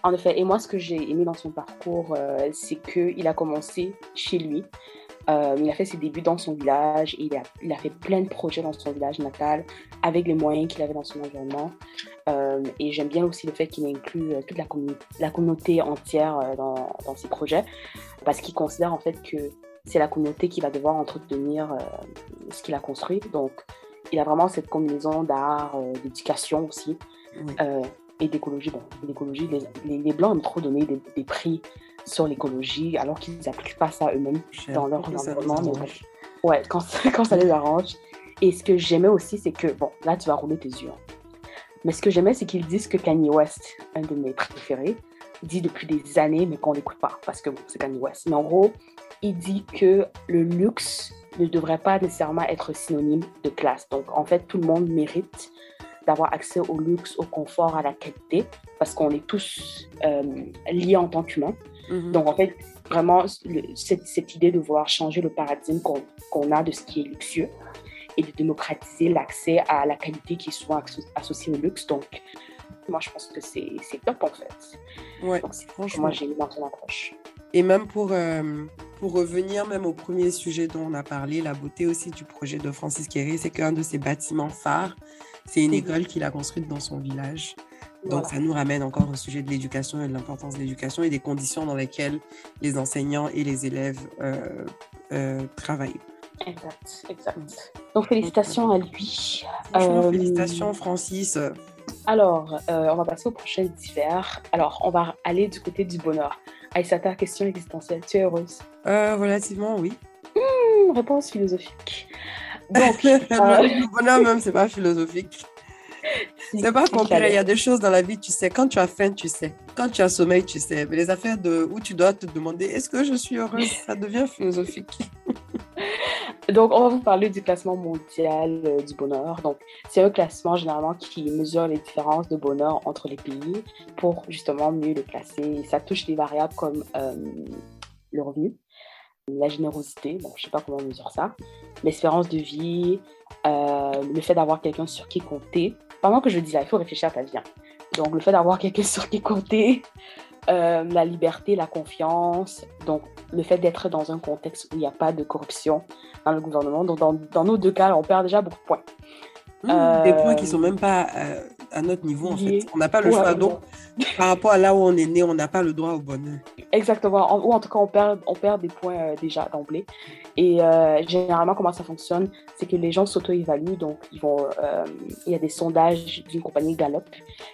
En effet, et moi, ce que j'ai aimé dans son parcours, euh, c'est qu'il a commencé chez lui. Euh, il a fait ses débuts dans son village il a, il a, fait plein de projets dans son village natal avec les moyens qu'il avait dans son environnement. Euh, et j'aime bien aussi le fait qu'il inclut toute la, la communauté entière dans, dans, ses projets parce qu'il considère en fait que c'est la communauté qui va devoir entretenir ce qu'il a construit. Donc, il a vraiment cette combinaison d'art, d'éducation aussi. Oui et d'écologie. Bon, l'écologie, les, les, Blancs aiment trop donner des, des prix sur l'écologie alors qu'ils n'appliquent pas ça eux-mêmes dans leur environnement. ouais, quand, quand ça les arrange. Et ce que j'aimais aussi, c'est que, bon, là, tu vas rouler tes yeux. Hein. Mais ce que j'aimais, c'est qu'ils disent que Kanye West, un de mes préférés, dit depuis des années, mais qu'on n'écoute pas, parce que bon, c'est Kanye West. Mais en gros, il dit que le luxe ne devrait pas nécessairement être synonyme de classe. Donc, en fait, tout le monde mérite d'avoir accès au luxe, au confort, à la qualité, parce qu'on est tous euh, liés en tant qu'humains. Mhm. Donc, en fait, vraiment, cette, cette, idée de vouloir changer le paradigme qu'on a de ce qui est luxueux et de démocratiser l'accès à la qualité qui soit associée au luxe. Donc, moi, je pense que c'est top, en fait. Ouais, franchement. Moi, j'ai ton approche. Et même pour, euh, pour revenir même au premier sujet dont on a parlé, la beauté aussi du projet de Francis Kéré, c'est qu'un de ses bâtiments phares, c'est une école qu'il a construite dans son village. Donc, ça nous ramène encore au sujet de l'éducation et de l'importance de l'éducation et des conditions dans lesquelles les enseignants et les élèves euh, euh, travaillent. Exact, exact. Donc, félicitations à lui. Félicitations, Francis. Alors, on va passer au prochain divers. Alors, on va aller du côté du bonheur. Aïssata, question existentielle. Tu es heureuse? Relativement, oui. Hmm, réponse philosophique. Donc, le bonheur même, c'est pas philosophique. C'est pas concret. Il y a des choses dans la vie, tu sais. Quand tu as faim, tu sais. Quand tu as sommeil, tu sais. Mais les affaires de où tu dois te demander est-ce que je suis heureuse, ça devient philosophique. Donc, on va vous parler du classement mondial euh, du bonheur. Donc, c'est un classement généralement qui mesure les différences de bonheur entre les pays pour justement mieux les classer. Ça touche des variables comme euh, le revenu, la générosité, bon, je sais pas comment on mesure ça, l'espérance de vie, euh, le fait d'avoir quelqu'un sur qui compter. Pendant que je dis ça, il faut réfléchir à ta vie. Hein. Donc, le fait d'avoir quelqu'un sur qui compter, euh, la liberté, la confiance, donc le fait d'être dans un contexte où il n'y a pas de corruption dans le gouvernement. Donc, dans, dans, nos deux cas, on perd déjà beaucoup de points. Mmh, des points qui ne sont même pas à notre niveau, en fait. On n'a pas le choix. Donc, par rapport à là où on est né, on n'a pas le droit au bonheur. Exactement. ou en tout cas, on perd, on perd des points euh, déjà d'emblée. Et euh, généralement, comment ça fonctionne, c'est que les gens s'auto-évaluent. Donc, ils vont, euh, il y a des sondages d'une compagnie Gallup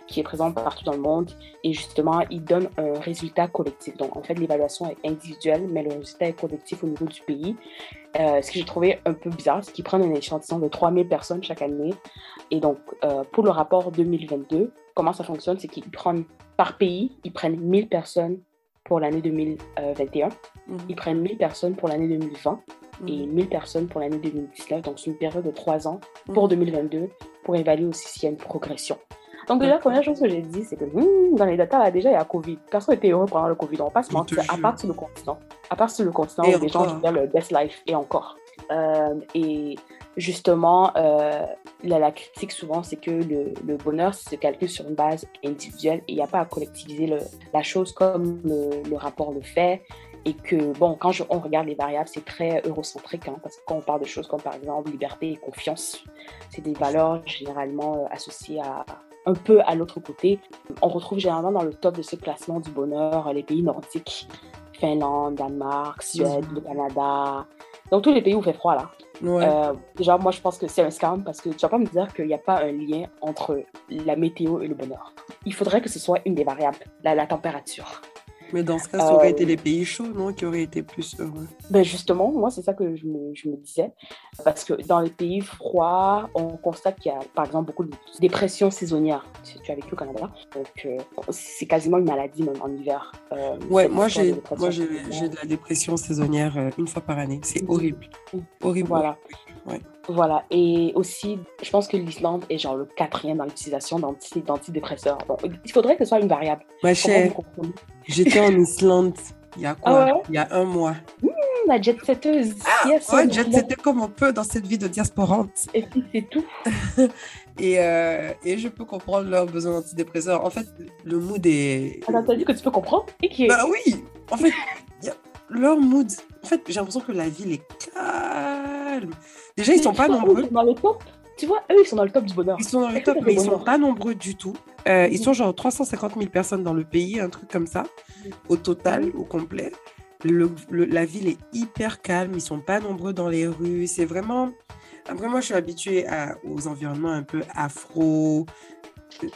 qui est présente partout dans le monde. Et justement, ils donnent un résultat collectif. Donc, en fait, l'évaluation est individuelle, mais le résultat est collectif au niveau du pays. Ce que j'ai trouvé un peu bizarre, c'est qu'ils prennent un échantillon de 3000 personnes chaque année. Et donc, pour le rapport 2022, comment ça fonctionne, c'est qu'ils prennent par pays, ils prennent 1000 personnes pour l'année 2021. Mhm. Ils prennent 1000 personnes pour l'année 2020 et 1000 mhm. personnes pour l'année 2019. Donc, c'est une période de trois ans pour 2022 mhm. pour évaluer aussi s'il y a une progression. Donc, déjà, la première chose que j'ai dit, c'est que hmm, dans les datas, là, déjà, il y a Covid. Personne n'était heureux pendant le Covid. On passe mentir, à part sur le continent. À part sur le continent où les gens vivent le best life et encore. Euh, et justement, euh, la, critique souvent, c'est que le, le, bonheur se calcule sur une base individuelle et il n'y a pas à collectiviser le, la chose comme le, le, rapport le fait. Et que, bon, quand on regarde les variables, c'est très eurocentrique, hein, parce que quand on parle de choses comme par exemple liberté et confiance, c'est des valeurs généralement euh, associées à, un peu à l'autre côté. On retrouve généralement dans le top de ce classement du bonheur les pays nordiques, Finlande, Danemark, Suède, le Canada, donc tous les pays où il fait froid là. Euh, déjà, moi, je pense que c'est un scam parce que tu vas pas me dire qu'il n'y a pas un lien entre la météo et le bonheur. Il faudrait que ce soit une des variables, la température. Mais dans ce cas, ça aurait été euh, les pays chauds, non, qui auraient été plus heureux. Ben justement, moi, c'est ça que je me, je me, disais. Parce que dans les pays froids, on constate qu'il y a, par exemple, beaucoup de dépression saisonnière. Si tu as vécu au Canada, donc euh, c'est quasiment une maladie même en hiver. Euh, ouais, moi, j'ai de la dépression saisonnière une fois par année. C'est horrible. Horrible. Voilà. Ouais. Voilà. Et aussi, je pense que l'Islande est genre le quatrième dans l'utilisation d'antidépresseurs. il faudrait que ce soit une variable. Ma chère, j'étais en Islande il y a quoi? Ah Il y a un mois. Mmh, la jet setteuse. Ah, yes, ouais, jet setter comme on peut dans cette vie de diasporante. Et puis c'est tout. et, euh, et, je peux comprendre leurs besoins d'antidépresseurs. En fait, le mood est. Ah, t'as dit que tu peux comprendre? Et qui est... Bah oui En fait, leur mood. En fait, j'ai l'impression que la ville est calme. Déjà, ils sont pas nombreux. dans le top. Tu vois, eux, ils sont dans le top du bonheur. Ils sont dans le top, mais ils sont pas nombreux du tout. Euh, ils sont genre 350 000 personnes dans le pays, un truc comme ça, au total, au complet. Le, la ville est hyper calme, ils sont pas nombreux dans les rues. C'est vraiment. Après, moi, je suis habituée à, aux environnements un peu afro,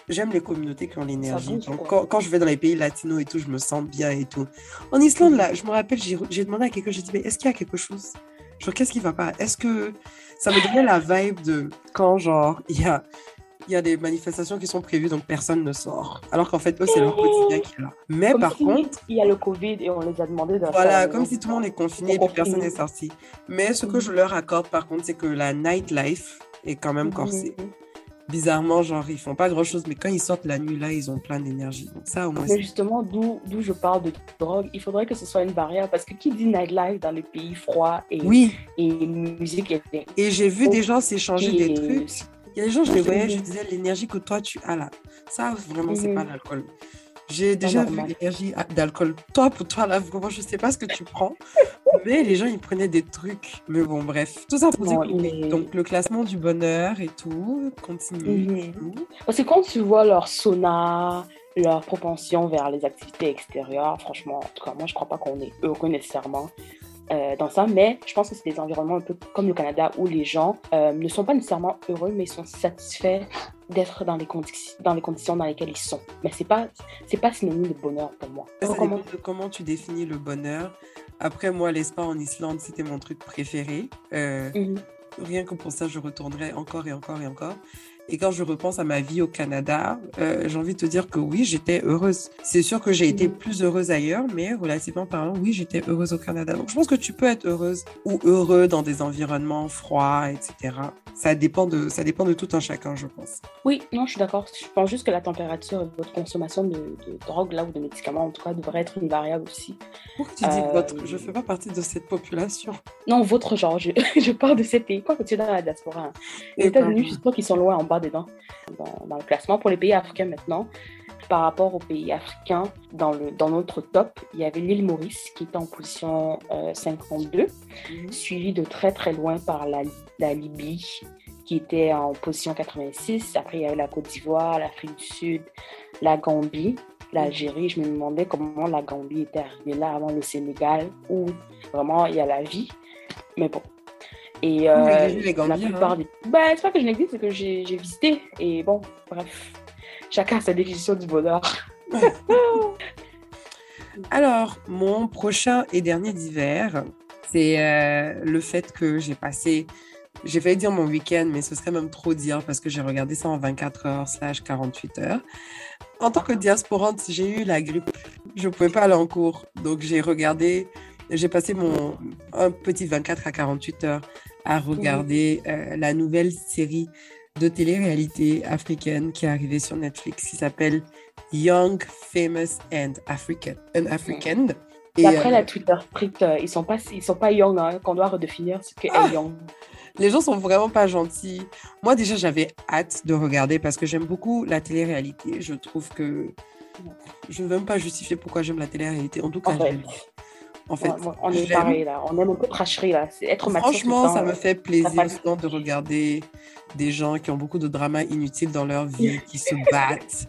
j'aime les communautés qui ont l'énergie. Donc, quand, je vais dans les pays latinos et tout, je me sens bien et tout. En Islande, là, je me rappelle, j'ai demandé à quelqu'un, j'ai dit, mais est-ce qu'il y a quelque chose? Genre, qu'est-ce qui va pas? Est-ce que ça me donnait la vibe de quand, genre, il y a, y a des manifestations qui sont prévues, donc personne ne sort. Alors qu'en fait, eux, c'est leur quotidien qui est là. Mais par contre. Il y a le Covid et on les a demandé de Voilà, comme si tout le monde est confiné et puis personne n'est sorti. Mais ce que je leur accorde, par contre, c'est que la nightlife est quand même corsée bizarrement, genre, ils font pas grand chose, mais quand ils sortent la nuit, là, ils ont plein d'énergie. Donc, ça, au moins. Mais justement, d'où je parle de drogue, il faudrait que ce soit une barrière parce que qui dit nightlife dans les pays froids et, oui. et musique et, et j'ai vu des gens s'échanger des trucs. Il y a des gens, je les voyais, je disais, l'énergie que toi, tu as là, ça, vraiment, c'est pas l'alcool. J'ai déjà vu l'énergie d'alcool. Toi, pour toi, là, vraiment, je sais pas ce que tu prends. mais les gens, ils prenaient des trucs. Mais bon, bref. Tout ça pour dire donc le classement du bonheur et tout continue. Mhm. Parce que quand tu vois leur sauna, leur propension vers les activités extérieures, franchement, en tout cas, moi, je crois pas qu'on est heureux nécessairement. Euh, dans ça, mais je pense que c'est des environnements un peu comme le Canada où les gens euh, ne sont pas nécessairement heureux, mais ils sont satisfaits d'être dans les, dans les conditions dans lesquelles ils sont. Mais c'est pas c'est pas synonyme de bonheur pour moi. comment... comment tu définis le bonheur Après, moi, l'espace en Islande, c'était mon truc préféré. Euh, mhm. Rien que pour ça, je retournerais encore et encore et encore. Et quand je repense à ma vie au Canada, euh, j'ai envie de te dire que oui, j'étais heureuse. C'est sûr que j'ai été mhm. plus heureuse ailleurs, mais relativement parlant, oui, j'étais heureuse au Canada. Donc je pense que tu peux être heureuse ou heureux dans des environnements froids, etc. Ça dépend de, ça dépend de tout un chacun, je pense. Oui, non, je suis d'accord. Je pense juste que la température et votre consommation de, drogue là ou de médicaments, en tout cas, devrait être une variable aussi. Pourquoi tu dis euh, votre Je fais pas partie de cette population. Non, votre genre. Je, je parle de ces pays. Quoi que tu es dans la diaspora. Les États-Unis, je crois qu'ils sont loin en bas dedans dans, le classement. Pour les pays africains maintenant, par rapport aux pays africains, dans, le, dans notre top, il y avait l'île Maurice qui était en position 52, euh, mhm. suivi de très très loin par la, la Libye qui était en position 86. Après, il y a eu la Côte d'Ivoire, l'Afrique du Sud, la Gambie, l'Algérie. Je me demandais comment la Gambie était arrivée là avant le Sénégal, où vraiment il y a la vie. Mais bon. Et euh, les la plupart hein. des... Ben, c'est pas que je néglige, c'est que j'ai visité. Et bon, bref, chacun a sa définition du bonheur. Alors, mon prochain et dernier d'hiver, c'est euh, le fait que j'ai passé, j'ai failli dire mon week-end, mais ce serait même trop dire parce que j'ai regardé ça en 24 heures slash 48 heures. En tant que diasporante, j'ai eu la grippe. Je ne pouvais pas aller en cours. Donc, j'ai regardé, j'ai passé mon un petit 24 à 48 heures à regarder euh, la nouvelle série de télé-réalité africaine qui est arrivée sur Netflix qui s'appelle Young, Famous and African. An African. Et après la euh, Twitter Street, euh, ils sont pas ils sont pas young hein, qu'on doit redéfinir ce qu'est ah! young. Les gens sont vraiment pas gentils. Moi déjà j'avais hâte de regarder parce que j'aime beaucoup la télé-réalité. Je trouve que je ne veux même pas justifier pourquoi j'aime la télé-réalité. En tout cas, en fait, on est pareil là. On aime un peu cracherie là. Être Franchement, ça me fait plaisir de regarder des gens qui ont beaucoup de drama inutile dans leur vie, qui se battent,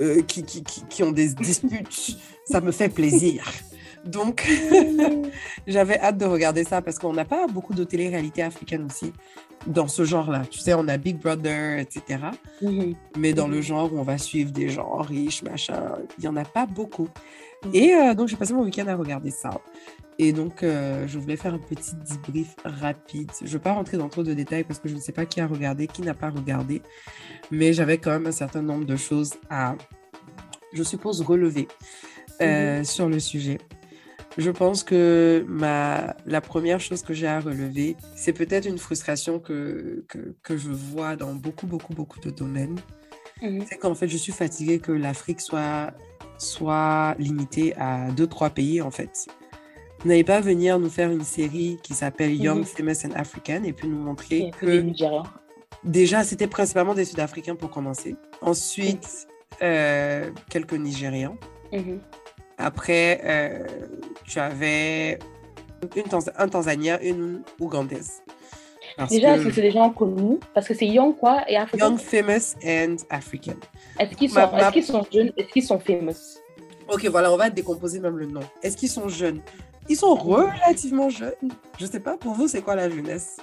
euh, qui, qui, qui, ont des disputes. ça me fait plaisir. Donc, j'avais hâte de regarder ça parce qu'on n'a pas beaucoup de télé-réalité africaine aussi dans ce genre-là. Tu sais, on a Big Brother, etc. Mhm. Mais dans le genre où on va suivre des gens riches, machin, il n'y en a pas beaucoup. Et euh, donc, j'ai passé mon week-end à regarder ça. Et donc, euh, je voulais faire un petit debrief rapide. Je ne vais pas rentrer dans trop de détails parce que je ne sais pas qui a regardé, qui n'a pas regardé. Mais j'avais quand même un certain nombre de choses à, je suppose, relever euh, mhm. sur le sujet. Je pense que ma, la première chose que j'ai à relever, c'est peut-être une frustration que, que, que, je vois dans beaucoup, beaucoup, beaucoup de domaines. Mhm. C'est qu'en fait, je suis fatiguée que l'Afrique soit, soit limitée à deux, trois pays, en fait. Vous n'allez pas venir nous faire une série qui s'appelle mhm. Young, Famous and African et puis nous montrer que... Déjà, c'était principalement des Sud-Africains pour commencer. Ensuite, euh, quelques Nigérians. Mhm. Après, euh, tu avais une un Tanzanien, une Ougandaise. Déjà, est-ce que c'est des gens connus Parce que c'est Young quoi et African Young, famous and African. Est-ce qu'ils sont, est qu'ils sont jeunes Est-ce qu'ils sont famous? Ok, voilà, on va décomposer même le nom. Est-ce qu'ils sont jeunes? Ils sont relativement jeunes. Je sais pas, pour vous, c'est quoi la jeunesse?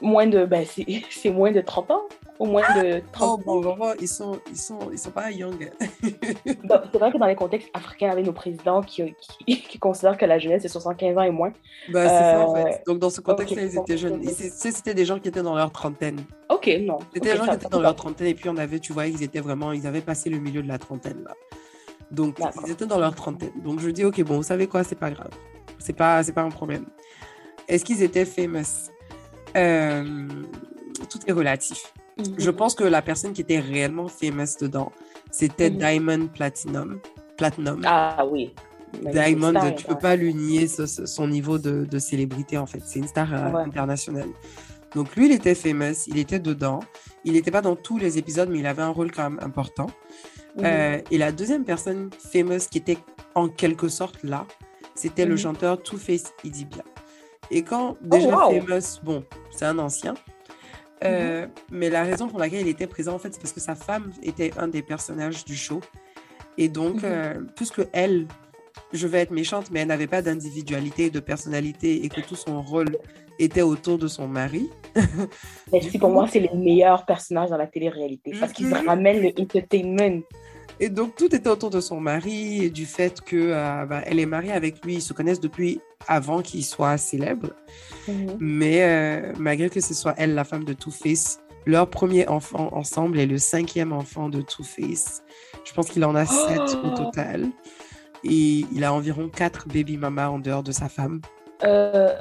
Moins de, ben, c'est moins de 30 ans au moins de 30 oh, bon, bon, ils sont, ils sont, ils sont pas young. c'est vrai que dans les contextes africains, avec nos présidents qui, qui, considèrent que la jeunesse est 75 ans et moins. Bah, c'est ça, en fait. Euh, Donc, dans ce contexte-là, ils étaient jeunes. C'était des gens qui étaient dans leur trentaine. Ok, non. C'était des gens qui étaient dans leur trentaine et puis on avait, tu vois, ils étaient vraiment, ils avaient passé le milieu de la trentaine, là. Donc, ils étaient dans leur trentaine. Donc, je dis, ok, bon, vous savez quoi, c'est pas grave. C'est pas, pas un problème. Est-ce qu'ils étaient famous? Euh, Tout est relatif. Je mhm. pense que la personne qui était réellement famous dedans, c'était mhm. Diamond Platinum. Platinum. Ah oui. Diamond, tu peux pas lui nier son niveau de, célébrité en fait. C'est une star euh, internationale. Donc lui, il était famous, il était dedans. Il n'était pas dans tous les épisodes, mais il avait un rôle quand même important. Mhm. Euh, et la deuxième personne famous qui était en quelque sorte là, c'était le chanteur Two Face Idibia. Et quand oh, déjà famous, bon, c'est un ancien, euh, mais la raison pour laquelle il était présent, en fait, c'est parce que sa femme était un des personnages du show. Et donc, mhm. euh, puisque elle, je vais être méchante, mais elle n'avait pas d'individualité, de personnalité, et que tout son rôle était autour de son mari. Merci, pour moi, c'est le meilleur personnage dans la télé-réalité, parce qu'ils mhm. ramènent le entertainment. Et donc, tout était autour de son mari et du fait que euh, bah, est mariée avec lui. Ils se connaissent depuis avant qu'il soit célèbre. Mhm. Mais euh, malgré que ce soit elle, la femme de Two-Face, leur premier enfant ensemble est le cinquième enfant de Two-Face. Je pense qu'il en a sept au total. Et il a environ quatre baby mamas en dehors de sa femme. Euh,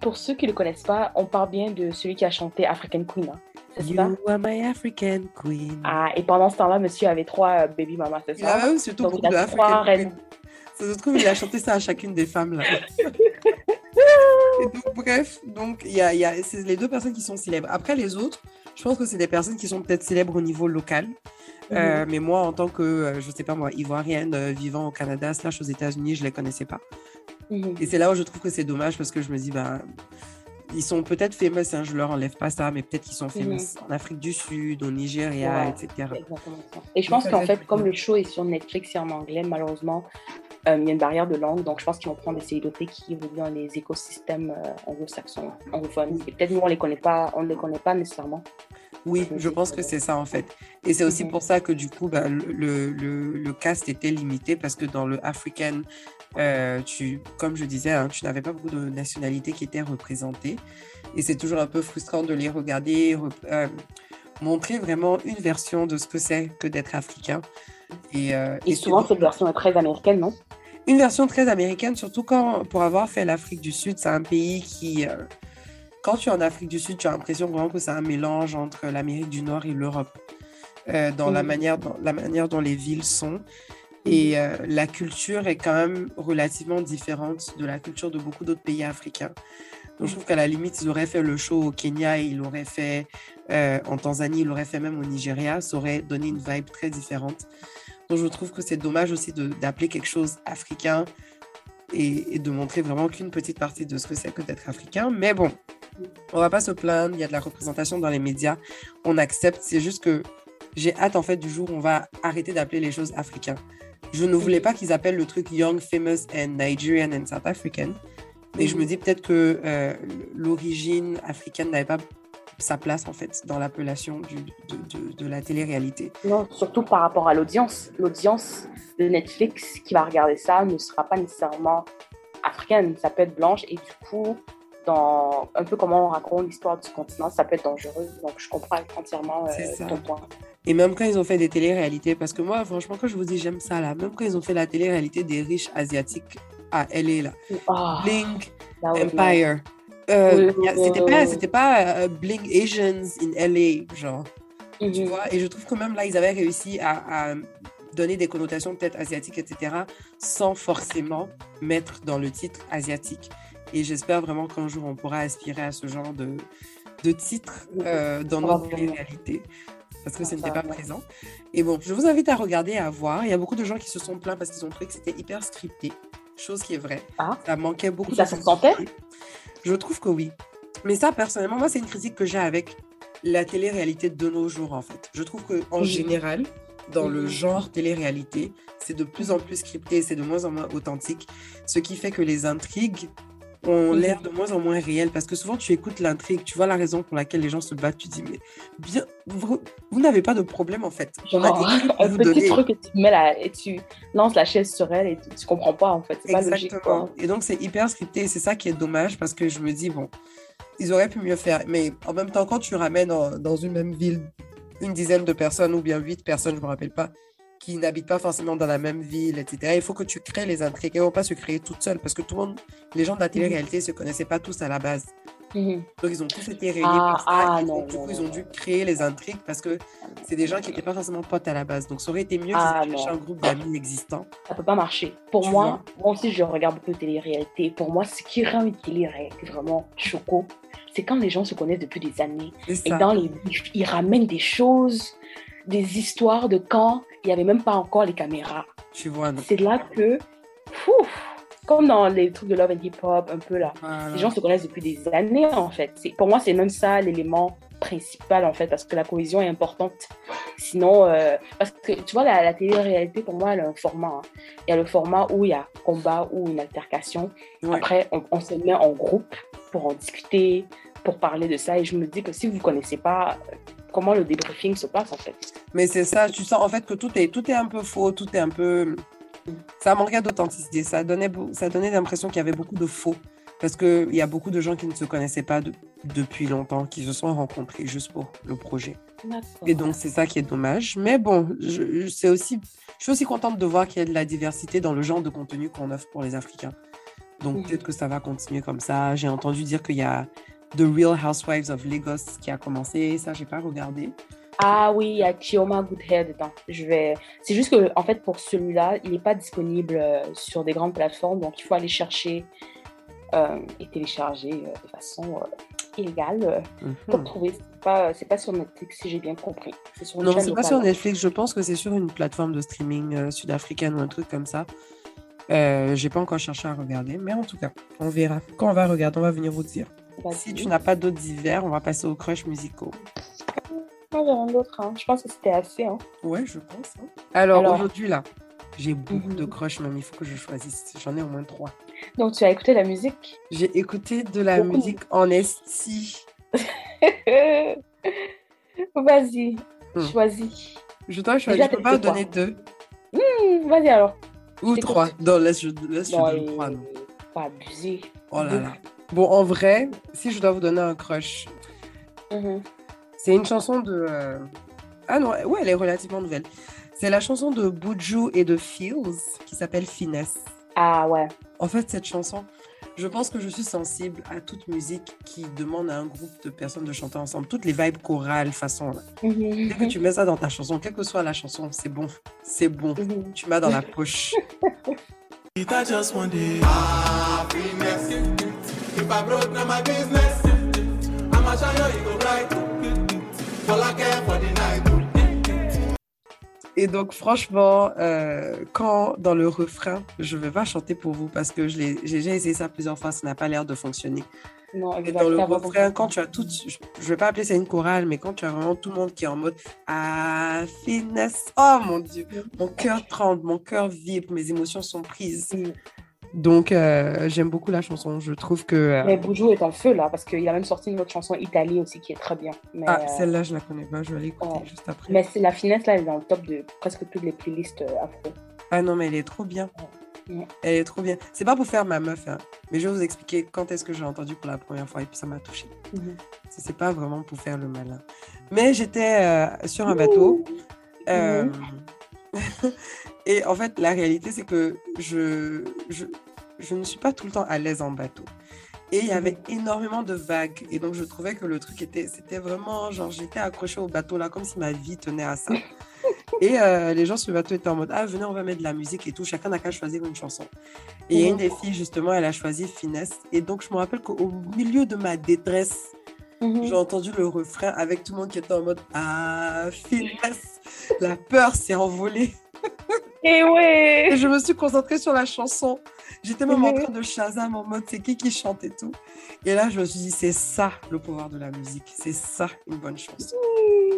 pour ceux qui ne le connaissent pas, on parle bien de celui qui a chanté African Queen. Hein. You are my African queen. Ah, et pendant ce temps-là, monsieur avait trois euh, baby mamas, c'est ça? Ah oui, surtout pour de African queen. Ça se trouve, il a chanté ça à chacune des femmes, là. et donc, bref, donc, y a, y a c'est les deux personnes qui sont célèbres. Après, les autres, je pense que c'est des personnes qui sont peut-être célèbres au niveau local. Euh, mhm. mais moi, en tant que, euh, je sais pas moi, ivoirienne vivant au Canada, slash aux États-Unis, je les connaissais pas. Mhm. Et c'est là où je trouve que c'est dommage parce que je me dis, bah, ils sont peut-être famous, hein, je leur enlève pas ça, mais peut-être qu'ils sont famous en Afrique du Sud, au Nigeria, etc. Et je pense qu'en fait, comme le show est sur Netflix et en anglais, malheureusement, euh, il y a une barrière de langue, donc je pense qu'ils vont prendre des célébrités qui évoluent dans les écosystèmes euh, anglo-saxons, anglophones. Et peut-être nous, on les connaît pas, on ne les connaît pas nécessairement. Oui, je pense que c'est ça en fait. Et c'est aussi mhm. pour ça que du coup, bah, le, le, le, cast était limité parce que dans le African, euh, tu, comme je disais, hein, tu n'avais pas beaucoup de nationalités qui étaient représentées. Et c'est toujours un peu frustrant de les regarder, montrer vraiment une version de ce que c'est que d'être africain. Et, et souvent, cette version est très américaine, non? Une version très américaine, surtout quand, pour avoir fait l'Afrique du Sud, c'est un pays qui, euh, quand tu es en Afrique du Sud, tu as l'impression vraiment que c'est un mélange entre l'Amérique du Nord et l'Europe, euh, dans, la manière, dans la manière dont les villes sont. Et euh, la culture est quand même relativement différente de la culture de beaucoup d'autres pays africains. Donc, je trouve qu'à la limite, ils auraient fait le show au Kenya et ils l'auraient fait en Tanzanie, ils l'auraient fait même au Nigeria. Ça aurait donné une vibe très différente. Donc je trouve que c'est dommage aussi d'appeler quelque chose africain et, de montrer vraiment qu'une petite partie de ce que c'est que d'être africain. Mais bon, on va pas se plaindre, il y a de la représentation dans les médias, on accepte. C'est juste que j'ai hâte en fait du jour où on va arrêter d'appeler les choses africains. Je ne voulais pas qu'ils appellent le truc Young, Famous and Nigerian and South African. Mais je me dis peut-être que euh, l'origine africaine n'avait pas sa place en fait dans l'appellation de, de, de, la télé-réalité. Non, surtout par rapport à l'audience. L'audience de Netflix qui va regarder ça ne sera pas nécessairement africaine, ça peut être blanche et du coup, dans un peu comment on raconte l'histoire du continent, ça peut être dangereux. Donc je comprends entièrement euh, ton point. Et même quand ils ont fait des télé-réalités, parce que moi, franchement, quand je vous dis j'aime ça là, même quand ils ont fait la télé-réalité des riches asiatiques à LA là, oh, Blink, Empire. Euh, c'était pas, c'était pas euh, Bling Asians in LA, genre. Tu mhm. vois, et je trouve que même là, ils avaient réussi à, donner des connotations peut-être asiatiques, etc., sans forcément mettre dans le titre asiatique. Et j'espère vraiment qu'un jour, on pourra aspirer à ce genre de, de titre euh, dans notre réalité parce que ce n'était pas présent. Et bon, je vous invite à regarder et à voir. Il y a beaucoup de gens qui se sont plaints parce qu'ils ont trouvé que c'était hyper scripté, chose qui est vraie. Ah. Ça manquait beaucoup ça de... Se sentait? je trouve que oui. Mais ça, personnellement, moi, c'est une critique que j'ai avec la télé-réalité de nos jours, en fait. Je trouve qu'en général, dans le genre télé-réalité, c'est de plus en plus scripté, c'est de moins en moins authentique, ce qui fait que les intrigues ont l'air de moins en moins réelles parce que souvent tu écoutes l'intrigue, tu vois la raison pour laquelle les gens se battent, tu dis mais bien vous, n'avez pas de problème en fait. Genre, un petit truc que tu mets là et tu lances la chaise sur elle et tu, comprends pas en fait, c'est pas logique. Et donc c'est hyper scripté et c'est ça qui est dommage parce que je me dis bon, ils auraient pu mieux faire. Mais en même temps quand tu ramènes dans une même ville une dizaine de personnes ou bien huit personnes, je me rappelle pas, qui n'habitent pas forcément dans la même ville, etc. Il faut que tu crées les intrigues. Elles ne vont pas se créer toutes seules parce que tout le monde, les gens de la télé-réalité ne se connaissaient pas tous à la base. Mhm. Donc, ils ont tous été réunis ah, pour ça. Ah, non, du coup, ils ont dû créer les intrigues parce que c'est des gens qui n'étaient pas forcément potes à la base. Donc, ça aurait été mieux ah, un groupe d'amis existants. Ça peut pas marcher. Pour moi, moi aussi, je regarde beaucoup de télé-réalité. Pour moi, ce qui rend une télé-réalité vraiment choco, c'est quand les gens se connaissent depuis des années. Et dans les ils ramènent des choses, des histoires de quand il n'y avait même pas encore les caméras. Tu vois, C'est là que, comme dans les trucs de Love and Hip Hop, un peu là, les gens se connaissent depuis des années en fait. Pour moi, c'est même ça l'élément principal en fait, parce que la cohésion est importante. Sinon, euh, parce que tu vois, la, télé-réalité, pour moi, elle a un format. Hein. Il y a le format où il y a combat ou une altercation. Après, on, on, se met en groupe pour en discuter, pour parler de ça. Et je me dis que si vous ne connaissez pas comment le débriefing se passe, en fait. Mais c'est ça, tu sens en fait que tout est, tout est un peu faux, tout est un peu. Ça manquait d'authenticité. Ça donnait, ça donnait l'impression qu'il y avait beaucoup de faux. Parce qu'il y a beaucoup de gens qui ne se connaissaient pas depuis longtemps, qui se sont rencontrés juste pour le projet. Et donc, c'est ça qui est dommage. Mais bon, je, je, aussi, je suis aussi contente de voir qu'il y a de la diversité dans le genre de contenu qu'on offre pour les Africains. Donc, peut-être que ça va continuer comme ça. J'ai entendu dire qu'il y a The Real Housewives of Lagos qui a commencé. Ça, j'ai pas regardé. Ah oui, il y a Chioma Goodhair dedans. Je vais. C'est juste que, en fait, pour celui-là, il n'est pas disponible euh, sur des grandes plateformes, donc il faut aller chercher euh, et télécharger euh, de façon illégale pour mhm. trouver. C'est pas, pas sur Netflix, si j'ai bien compris. Sur non, c'est pas sur Netflix. Je pense que c'est sur une plateforme de streaming sud-africaine ou un truc comme ça. J'ai pas encore cherché à regarder, mais en tout cas, on verra. Quand on va regarder, on va venir vous dire. Si tu n'as pas d'autres divers, on va passer aux crushs musicaux. Moi, j'ai rien d'autre. Hein. Je pense que c'était assez. Hein. Ouais, je pense. Hein. Alors, aujourd'hui, là, j'ai beaucoup de mhm. crushs, même il faut que je choisisse. J'en ai au moins trois. Donc, tu as écouté la musique? J'ai écouté de la musique en esti. Vas-y, hmm. choisis. Je dois choisir. Je peux pas donner deux. Hmm, vas-y alors. Ou trois. Non, laisse, je, laisse, non, je trois. Non. Pas abusé. Oh là là. Bon, en vrai, si je dois vous donner un crush, mhm. c'est une chanson de. Euh, ah non, ouais, elle est relativement nouvelle. C'est la chanson de Buju et de Feels qui s'appelle Finesse. Ah ouais. En fait, cette chanson, je pense que je suis sensible à toute musique qui demande à un groupe de personnes de chanter ensemble. Toutes les vibes chorales, façon. Là. Mhm. Dès que tu mets ça dans ta chanson, quelle que soit la chanson, c'est bon. C'est bon. Mhm. Tu m'as dans la poche. Et donc, franchement, euh, quand dans le refrain, je ne vais pas chanter pour vous parce que j'ai déjà essayé ça plusieurs fois, ça n'a pas l'air de fonctionner. Non, et dans le refrain, quand tu as tout, je ne vais pas appeler ça une chorale, mais quand tu as vraiment tout le monde qui est en mode Ah, finesse, oh mon Dieu, mon cœur tremble, mon cœur vibre, mes émotions sont prises. Donc, euh, j'aime beaucoup la chanson. Je trouve que. Euh, mais Boujou est en feu là, parce qu'il a même sorti une autre chanson Italie aussi qui est très bien. ah, euh, celle-là, je la connais pas. Je vais l'écouter juste après. Mais la finesse là, elle est dans le top de presque toutes les playlists afro. Ah non, mais elle est trop bien. Elle est trop bien. C'est pas pour faire ma meuf, hein, mais je vais vous expliquer quand est-ce que j'ai entendu pour la première fois et puis ça m'a touché. Mhm. C'est pas vraiment pour faire le malin. Mais j'étais sur un bateau. Et en fait, la réalité, c'est que je, je, je, ne suis pas tout le temps à l'aise en bateau. Et il y avait énormément de vagues. Et donc, je trouvais que le truc était, c'était vraiment, genre, j'étais accrochée au bateau là, comme si ma vie tenait à ça. Et euh, les gens sur le bateau étaient en mode, ah, venez, on va mettre de la musique et tout. Chacun n'a qu'à choisir une chanson. Et une des filles, justement, elle a choisi Finesse. Et donc, je me rappelle qu'au milieu de ma détresse, mhm. j'ai entendu le refrain avec tout le monde qui était en mode, ah, Finesse. La peur s'est envolée. Et ouais. je me suis concentrée sur la chanson. J'étais même en train de Shazam en mode c'est qui qui chante et tout. Et là, je me suis dit, c'est ça le pouvoir de la musique. C'est ça une bonne chanson.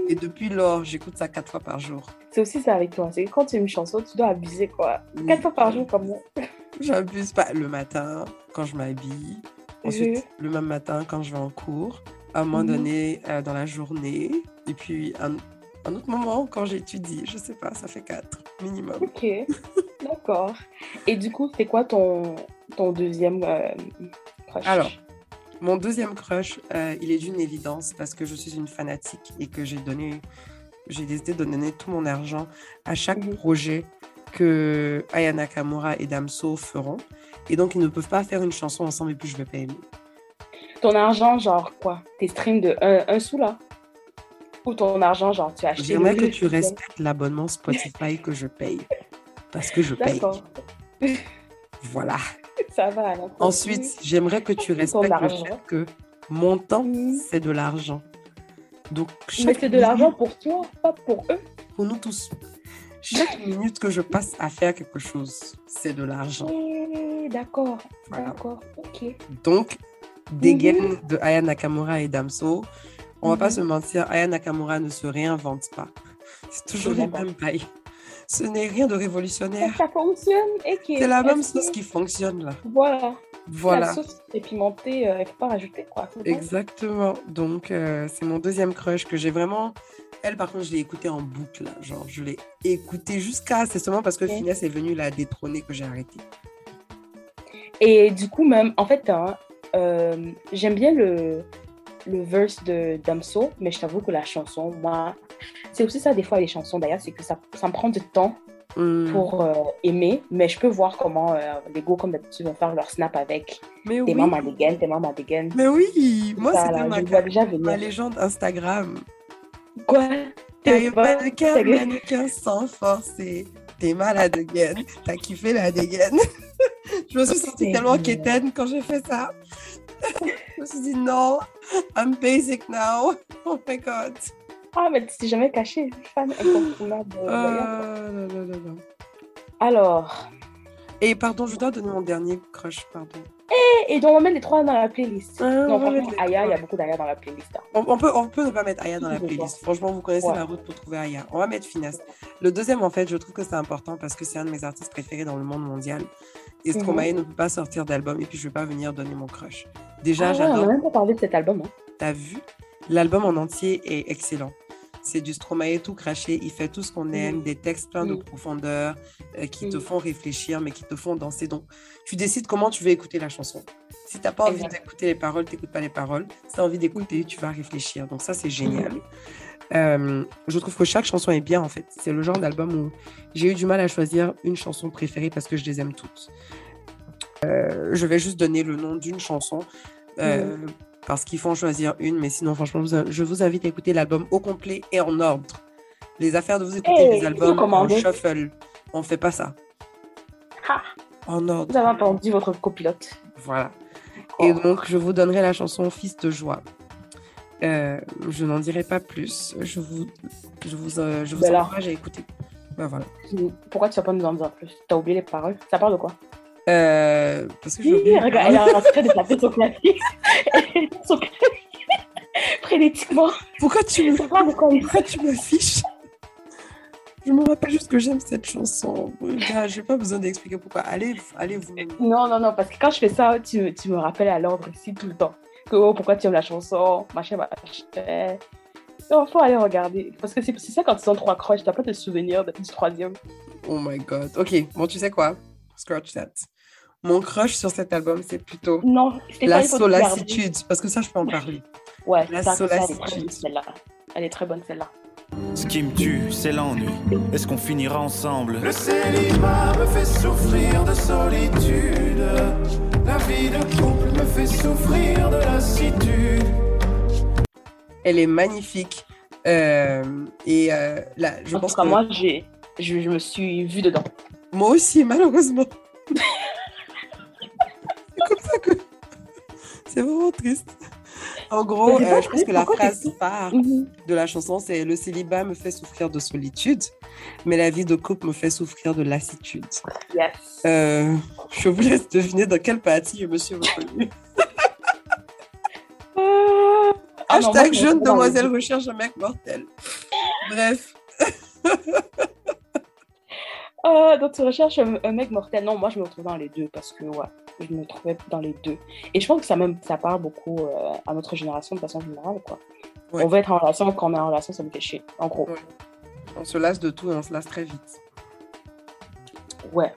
Et depuis lors, j'écoute ça quatre fois par jour. C'est aussi ça avec toi. C'est quand tu aimes une chanson, tu dois abuser quoi. Quatre fois par jour comme moi. J'abuse pas. Le matin, quand je m'habille. Ensuite, le même matin, quand je vais en cours. À un moment mhm. donné, euh, dans la journée. Et puis, un, un autre moment quand j'étudie. Je sais pas, ça fait quatre minimum. Ok, d'accord. Et du coup, c'est quoi ton, ton deuxième euh, crush? Alors, mon deuxième crush, euh, il est d'une évidence parce que je suis une fanatique et que j'ai donné, j'ai décidé de donner tout mon argent à chaque mhm. projet que Ayana Nakamura et Damso feront. Et donc, ils ne peuvent pas faire une chanson ensemble et puis je vais pas aimer. Ton argent, genre quoi? Tes streams de un sou là? Ou ton argent, genre tu achètes. J'aimerais que tu respectes l'abonnement Spotify que je paye. Parce que je paye. Voilà. Ça va. Ensuite, j'aimerais que tu respectes le fait que mon temps, c'est de l'argent. Donc, Mais c'est de l'argent pour toi, pas pour eux. Pour nous tous. Chaque minute que je passe à faire quelque chose, c'est de l'argent. D'accord. D'accord. Ok. Donc, des mhm. de Aya Nakamura et Damso, on va pas mhm. se mentir, Aya Nakamura ne se réinvente pas. C'est toujours les mêmes pailles. Ce n'est rien de révolutionnaire. Ça fonctionne. C'est la même sauce qui fonctionne là. Voilà. Voilà. La sauce est pimentée, euh, il ne faut pas rajouter quoi. Exactement. Donc euh, c'est mon deuxième crush que j'ai vraiment. Elle par contre je l'ai écoutée en boucle, là. genre je l'ai écoutée jusqu'à. C'est seulement parce que Finesse est venue la détrôner que j'ai arrêté. Et du coup même, en fait, hein, euh, j'aime bien le le verse de Damso, mais je t'avoue que la chanson, moi, c'est aussi ça des fois les chansons d'ailleurs, c'est que ça, ça me prend du temps hmm. pour euh, aimer, mais je peux voir comment euh, les go comme d'habitude vont faire leur snap avec mais tes oui. mamans dégaine, tes mamans dégaine. Mais oui, moi c'est ma, déjà ma légende Instagram. Quoi? T'es mannequin, mannequin sans forcer. T'es malade again. T'as kiffé la dégaine. je me suis sentie tellement quétaine quand j'ai fait ça. je me suis dit non, I'm basic now. Oh my god. Ah, mais tu t'es jamais caché, fan incontournable. Euh, non, non, non, non. Alors. Et pardon, je dois donner mon dernier crush, pardon. Et, et donc, on va mettre les trois dans la playlist. Ah, non, franchement, Aya, il y a beaucoup d'Aya dans la playlist. hein. On, on peut, on peut ne pas mettre Aya dans la playlist. Franchement, vous connaissez Ouais. la route pour trouver Aya. On va mettre Finesse. Le deuxième, en fait, je trouve que c'est important parce que c'est un de mes artistes préférés dans le monde mondial. Et Mhm. Stromae ne peut pas sortir d'album et puis je ne vais pas venir donner mon crush. Déjà, Ah ouais, on j'adore. n'a même pas parlé de cet album. hein. T'as vu? L'album en entier est excellent. C'est du Stromae tout craché. Il fait tout ce qu'on aime, des textes pleins de profondeur euh, qui te font réfléchir, mais qui te font danser. Donc, tu décides comment tu veux écouter la chanson. Si t'as pas envie d'écouter les paroles, t'écoutes pas les paroles. Si t'as envie d'écouter, tu vas réfléchir. Donc ça, c'est génial. Euh, je trouve que chaque chanson est bien, en fait. C'est le genre d'album où j'ai eu du mal à choisir une chanson préférée parce que je les aime toutes. Euh, je vais juste donner le nom d'une chanson euh. Parce qu'il faut en choisir une. Mais sinon, franchement, je vous invite à écouter l'album au complet et en ordre. Les affaires de vous écouter Hey, les albums en shuffle. On fait pas ça. En ordre. vous avez entendu votre copilote. Voilà. Oh. Et donc, je vous donnerai la chanson Fils de joie. Euh, je n'en dirai pas plus. Je vous, je vous, euh, je vous encourage à écouter. Ben voilà. Pourquoi tu vas pas nous en dire plus? T'as oublié les paroles? Ça parle de quoi? Euh, parce que je Oui, regarde, elle a en train de taper son clavier. son clavier. Frénétiquement. Pourquoi tu me, pourquoi tu m'affiches Je me rappelle juste que j'aime cette chanson. J'ai pas besoin d'expliquer pourquoi. Allez, allez vous. Non, non, non, parce que quand je fais ça, tu, tu me rappelles à l'ordre ici tout le temps. Que oh, pourquoi tu aimes la chanson, machin, machin. Il faut aller regarder. Parce que c'est ça quand tu sens trois croches, t'as pas de souvenir de- du troisième. Oh my god. Ok, bon, tu sais quoi? Scratch that. Mon crush sur cet album, c'est plutôt Non, la solacitude. Parce que ça, je peux en parler. Ouais, La ça, ça, elle est très solacitude. bonne celle-là. Elle est très bonne celle-là. Ce qui me tue, c'est l'ennui. Est-ce qu'on finira ensemble? Le célibat me fait souffrir de solitude. La vie de couple me fait souffrir de lassitude. Elle est magnifique. Euh, et euh, là, je En pense tout cas, que moi, j'ai, je, je me suis vue dedans. moi aussi, malheureusement. c'est comme ça que. C'est vraiment triste. En gros, c'est euh, je pense que la phrase phare Mhm. de la chanson, c'est Le célibat me fait souffrir de solitude, mais la vie de couple me fait souffrir de lassitude. Yes. Euh, je vous laisse deviner dans quelle partie je me suis reconnue. Ah, non, moi, Hashtag je me jeune demoiselle recherche un mec mortel. Bref. Ah, donc tu recherches un, un mec mortel. Non, moi je me retrouve dans les deux parce que ouais, je me trouvais dans les deux. Et je pense que ça même ça parle beaucoup euh, à notre génération de façon générale quoi. Ouais. On veut être en relation, quand on est en relation, ça me fait chier. En gros. Ouais. On se lasse de tout et on se lasse très vite. Ouais.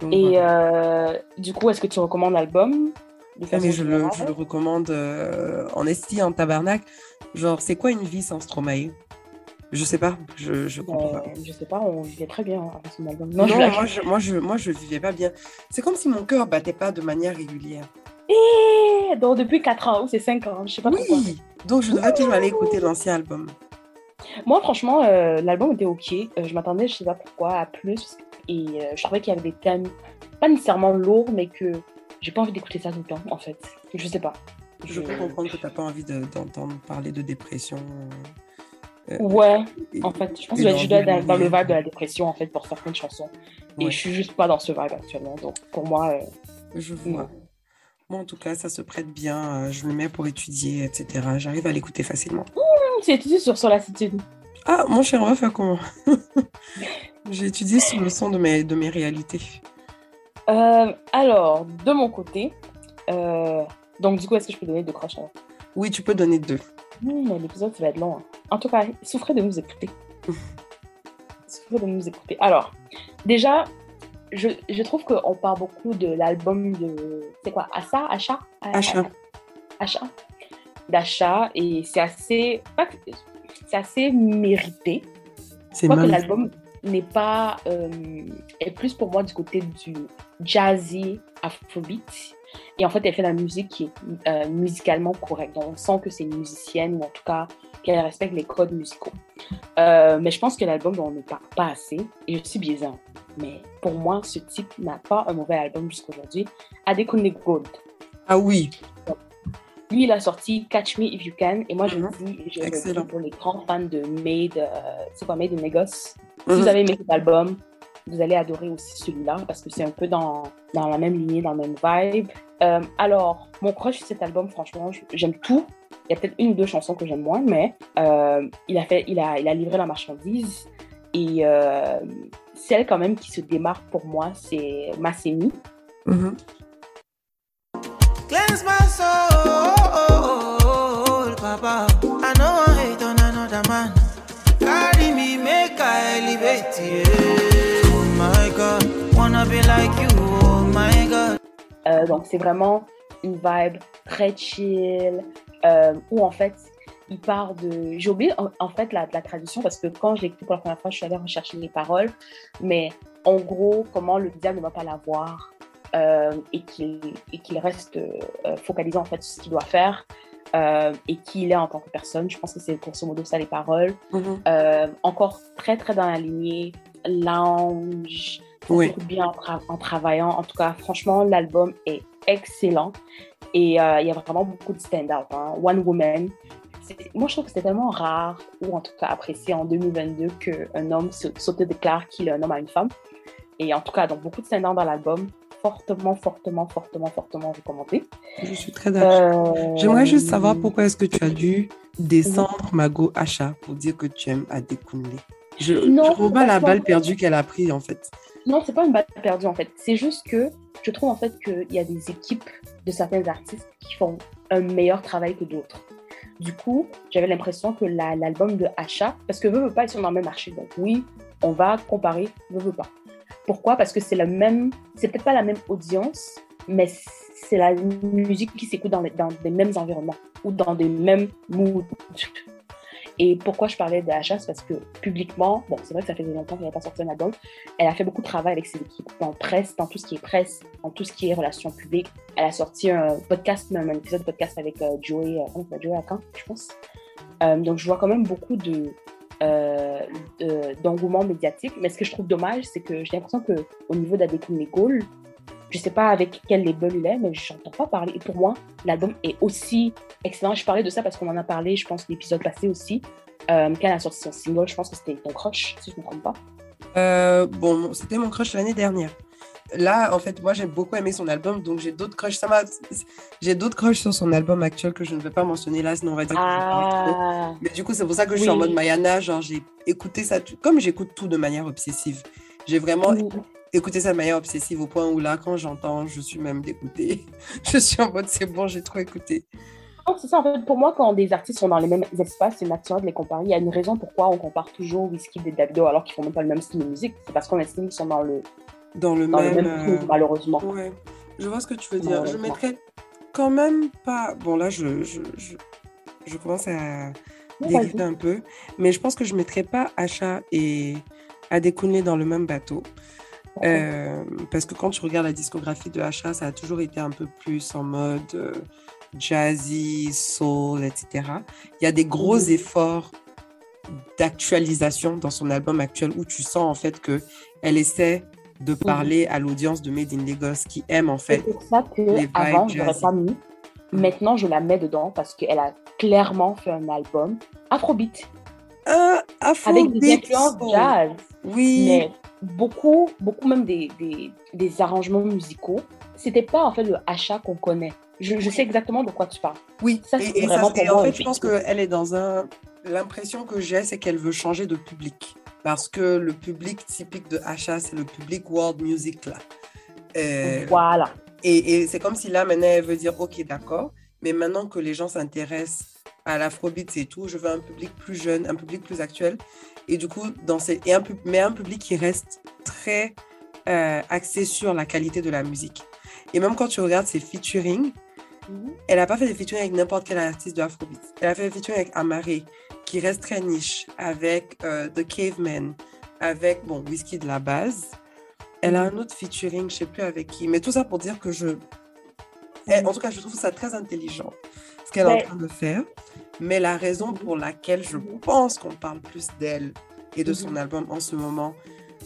Donc, Et voilà. euh, du coup, est-ce que tu recommandes l'album Ah, mais je le, je le recommande euh, en esti, en tabarnak. Genre, c'est quoi une vie sans Stromae? Je sais pas, je, je comprends Euh, pas. Je sais pas, on vivait très bien avec son album. Non, je blague. moi, je, moi, je, moi, je vivais pas bien. C'est comme si mon cœur battait pas de manière régulière. Eh, donc depuis 4 ans ou c'est 5 ans, je sais pas pourquoi. Oui Donc, je devrais toujours aller écouter l'ancien album. Moi, franchement, euh, l'album était ok. Euh, je m'attendais, je sais pas pourquoi, à plus. Et euh, je trouvais qu'il y avait des thèmes, pas nécessairement lourds, mais que j'ai pas envie d'écouter ça tout le temps, en fait. Je sais pas. Je peux comprendre que t'as pas envie de- d'entendre parler de dépression. Ouais, et- en fait, je pense que je d'envie dans, dans le vibe de la dépression, en fait, pour certaines chansons. Et je suis juste pas dans ce vibe actuellement. Donc, pour moi, euh, Je vois. Moi, en tout cas, ça se prête bien. euh, Je le mets pour étudier, etc. J'arrive à l'écouter facilement. tu étudies sur Solacitude. Ah, mon cher, faire comment? J'ai étudié sous le son de mes, de mes réalités. Euh, alors, de mon côté, euh, donc du coup, est-ce que je peux donner deux croches Oui, tu peux donner deux. Mais L'épisode, ça va être long. hein. En tout cas, souffrez de nous écouter. souffrez de nous écouter. Alors, déjà, je, je trouve qu'on parle beaucoup de l'album de. C'est quoi Assa Achat Achat. Achat. D'achat. Et c'est assez. C'est assez mérité. C'est que l'album n'est pas. euh, est plus pour moi du côté du jazzy afrobeat. Et en fait, elle fait la musique qui est euh, musicalement correcte. Donc, on sent que c'est une musicienne ou en tout cas qu'elle respecte les codes musicaux. Euh, mais je pense que l'album, on ne parle pas assez. Et je suis biaisée. hein. Mais pour moi, ce type n'a pas un mauvais album jusqu'à aujourd'hui. Adekunle Gold. Ah oui, Lui, il a sorti Catch Me If You Can. Et moi, je Mhm. me dis, je le dis pour les grands fans de Made, euh, c'est quoi, Made in Lagos? Si Mhm. vous avez aimé cet album, vous allez adorer aussi celui-là parce que c'est un peu dans, dans la même lignée, dans la même vibe. Euh, alors, mon crush cet album, franchement, j'aime tout. Il y a peut-être une ou deux chansons que j'aime moins, mais euh, il, a fait, il, a, il a livré la marchandise. Et euh, celle quand même qui se démarque pour moi, c'est Masseni. Mhm. Cleanse my soul, oh. Euh, donc, c'est vraiment une vibe très chill, euh, où en fait, il part de. J'ai oublié en, fait la, la traduction parce que quand je l'ai écouté pour la première fois, je suis allée rechercher les paroles. Mais en gros, comment le diable ne va pas la voir euh, et qu'il et qu'il reste euh, focalisé en fait sur ce qu'il doit faire euh, et qui il est en tant que personne. Je pense que c'est grosso modo ça les paroles. Euh, encore très très dans la lignée lounge, Oui. bien en, tra- en travaillant. En tout cas, franchement, l'album est excellent et euh, il y a vraiment beaucoup de stand-out. hein. One Woman, moi je trouve que c'est tellement rare ou en tout cas apprécié en 2022 qu'un homme s'autodéclare qu'il est un homme à une femme. Et en tout cas, donc beaucoup de stand-out dans l'album, fortement, fortement, fortement, fortement recommandé. Je suis très d'accord. Euh, J'aimerais juste savoir pourquoi est-ce que tu as dû descendre Mago Acha pour dire que tu aimes Adekunle. Je Non, je trouve pas la balle perdue qu'elle a prise en fait. Non, c'est pas une balle perdue en fait. C'est juste que je trouve en fait qu'il y a des équipes de certains artistes qui font un meilleur travail que d'autres. Du coup, j'avais l'impression que la- l'album de Asha, parce que veut, veut pas, ils sont dans le même marché. Donc oui, on va comparer, veut, veut pas. Pourquoi? Parce que c'est le même, c'est peut-être pas la même audience, mais c'est la musique qui s'écoute dans, des mêmes environnements ou dans des mêmes moods. Et pourquoi je parlais de Asha, c'est parce que publiquement, bon, c'est vrai que ça fait longtemps qu'elle n'a pas sorti un album, elle a fait beaucoup de travail avec ses équipes dans presse, dans tout ce qui est presse, dans tout ce qui est relations publiques. Elle a sorti un podcast, même un épisode de podcast avec euh, Joey, euh, Joey je pense. Euh, donc je vois quand même beaucoup de euh, de- d'engouement médiatique. Mais ce que je trouve dommage, c'est que j'ai l'impression que au niveau d'Adekunle Gold, je sais pas avec quel label il est, mais je n'entends pas parler. Et pour moi, l'album est aussi excellent. Je parlais de ça parce qu'on en a parlé, je pense, l'épisode passé aussi. Euh, quand elle a sorti son single, je pense que c'était ton crush, si je ne me trompe pas. Euh, bon, c'était mon crush l'année dernière. Là, en fait, moi, j'ai beaucoup aimé son album, donc j'ai d'autres crushs. Ça m'a, j'ai d'autres crushs sur son album actuel que je ne vais pas mentionner là, sinon on va dire que je parle trop. Ah, Mais du coup, c'est pour ça que je suis en mode Mayana. Genre, j'ai écouté ça, comme j'écoute tout de manière obsessive. J'ai vraiment oui. écouté ça de manière obsessive au point où là, quand j'entends, je suis même dégoûtée. je suis en mode, c'est bon, j'ai trop écouté. C'est ça, en fait, pour moi, quand des artistes sont dans les mêmes espaces, c'est naturel de les comparer. Il y a une raison pourquoi on compare toujours Whisky et Davido alors qu'ils font même pas le même style de musique. C'est parce qu'on estime qu'ils sont dans le, Dans le dans le même. même euh, malheureusement. Ouais, je vois ce que tu veux dire. Je mettrais quand même pas. Bon, là, je, je, je, je commence à dériver un peu, mais je pense que je mettrais pas Achat et Adekunle dans le même bateau. Euh, parce que quand tu regardes la discographie de Achat, ça a toujours été un peu plus en mode euh, jazzy, soul, etc. Il y a des gros Mhm. efforts d'actualisation dans son album actuel où tu sens en fait que elle essaie de parler à l'audience de Made in Lagos qui aime en C'est fait. pour ça que les avant, je l'aurais pas mis. Maintenant, je la mets dedans parce qu'elle a clairement fait un album Afrobeat Un avec des influences jazz. Oui. mais beaucoup, beaucoup même des, des, des arrangements musicaux, c'était pas en fait le achat qu'on connaît. Je, je sais exactement de quoi tu parles. Oui, Ça, et, c'est et vraiment et pour en fait, je pense qu'elle est dans un. L'impression que j'ai, c'est qu'elle veut changer de public. Parce que le public typique de Asha, c'est le public world music là. Euh, Voilà. et et c'est comme si là, maintenant, elle veut dire Ok, d'accord, mais maintenant que les gens s'intéressent à l'afrobeat et tout, je veux un public plus jeune, un public plus actuel. Et du coup, dans ces, et un, mais un public qui reste très euh, axé sur la qualité de la musique. Et même quand tu regardes ses featuring, elle n'a pas fait des featuring avec n'importe quel artiste de Afrobeat. Elle a fait des featuring avec Amaré, qui reste très niche, avec euh, The Caveman, avec, bon, Whisky de la base. Elle a un autre featuring, je sais plus avec qui, mais tout ça pour dire que je... Elle- en tout cas, je trouve ça très intelligent, ce qu'elle est en train de faire. Mais la raison pour laquelle je Mhm. pense qu'on parle plus d'elle et de son Mhm. album en ce moment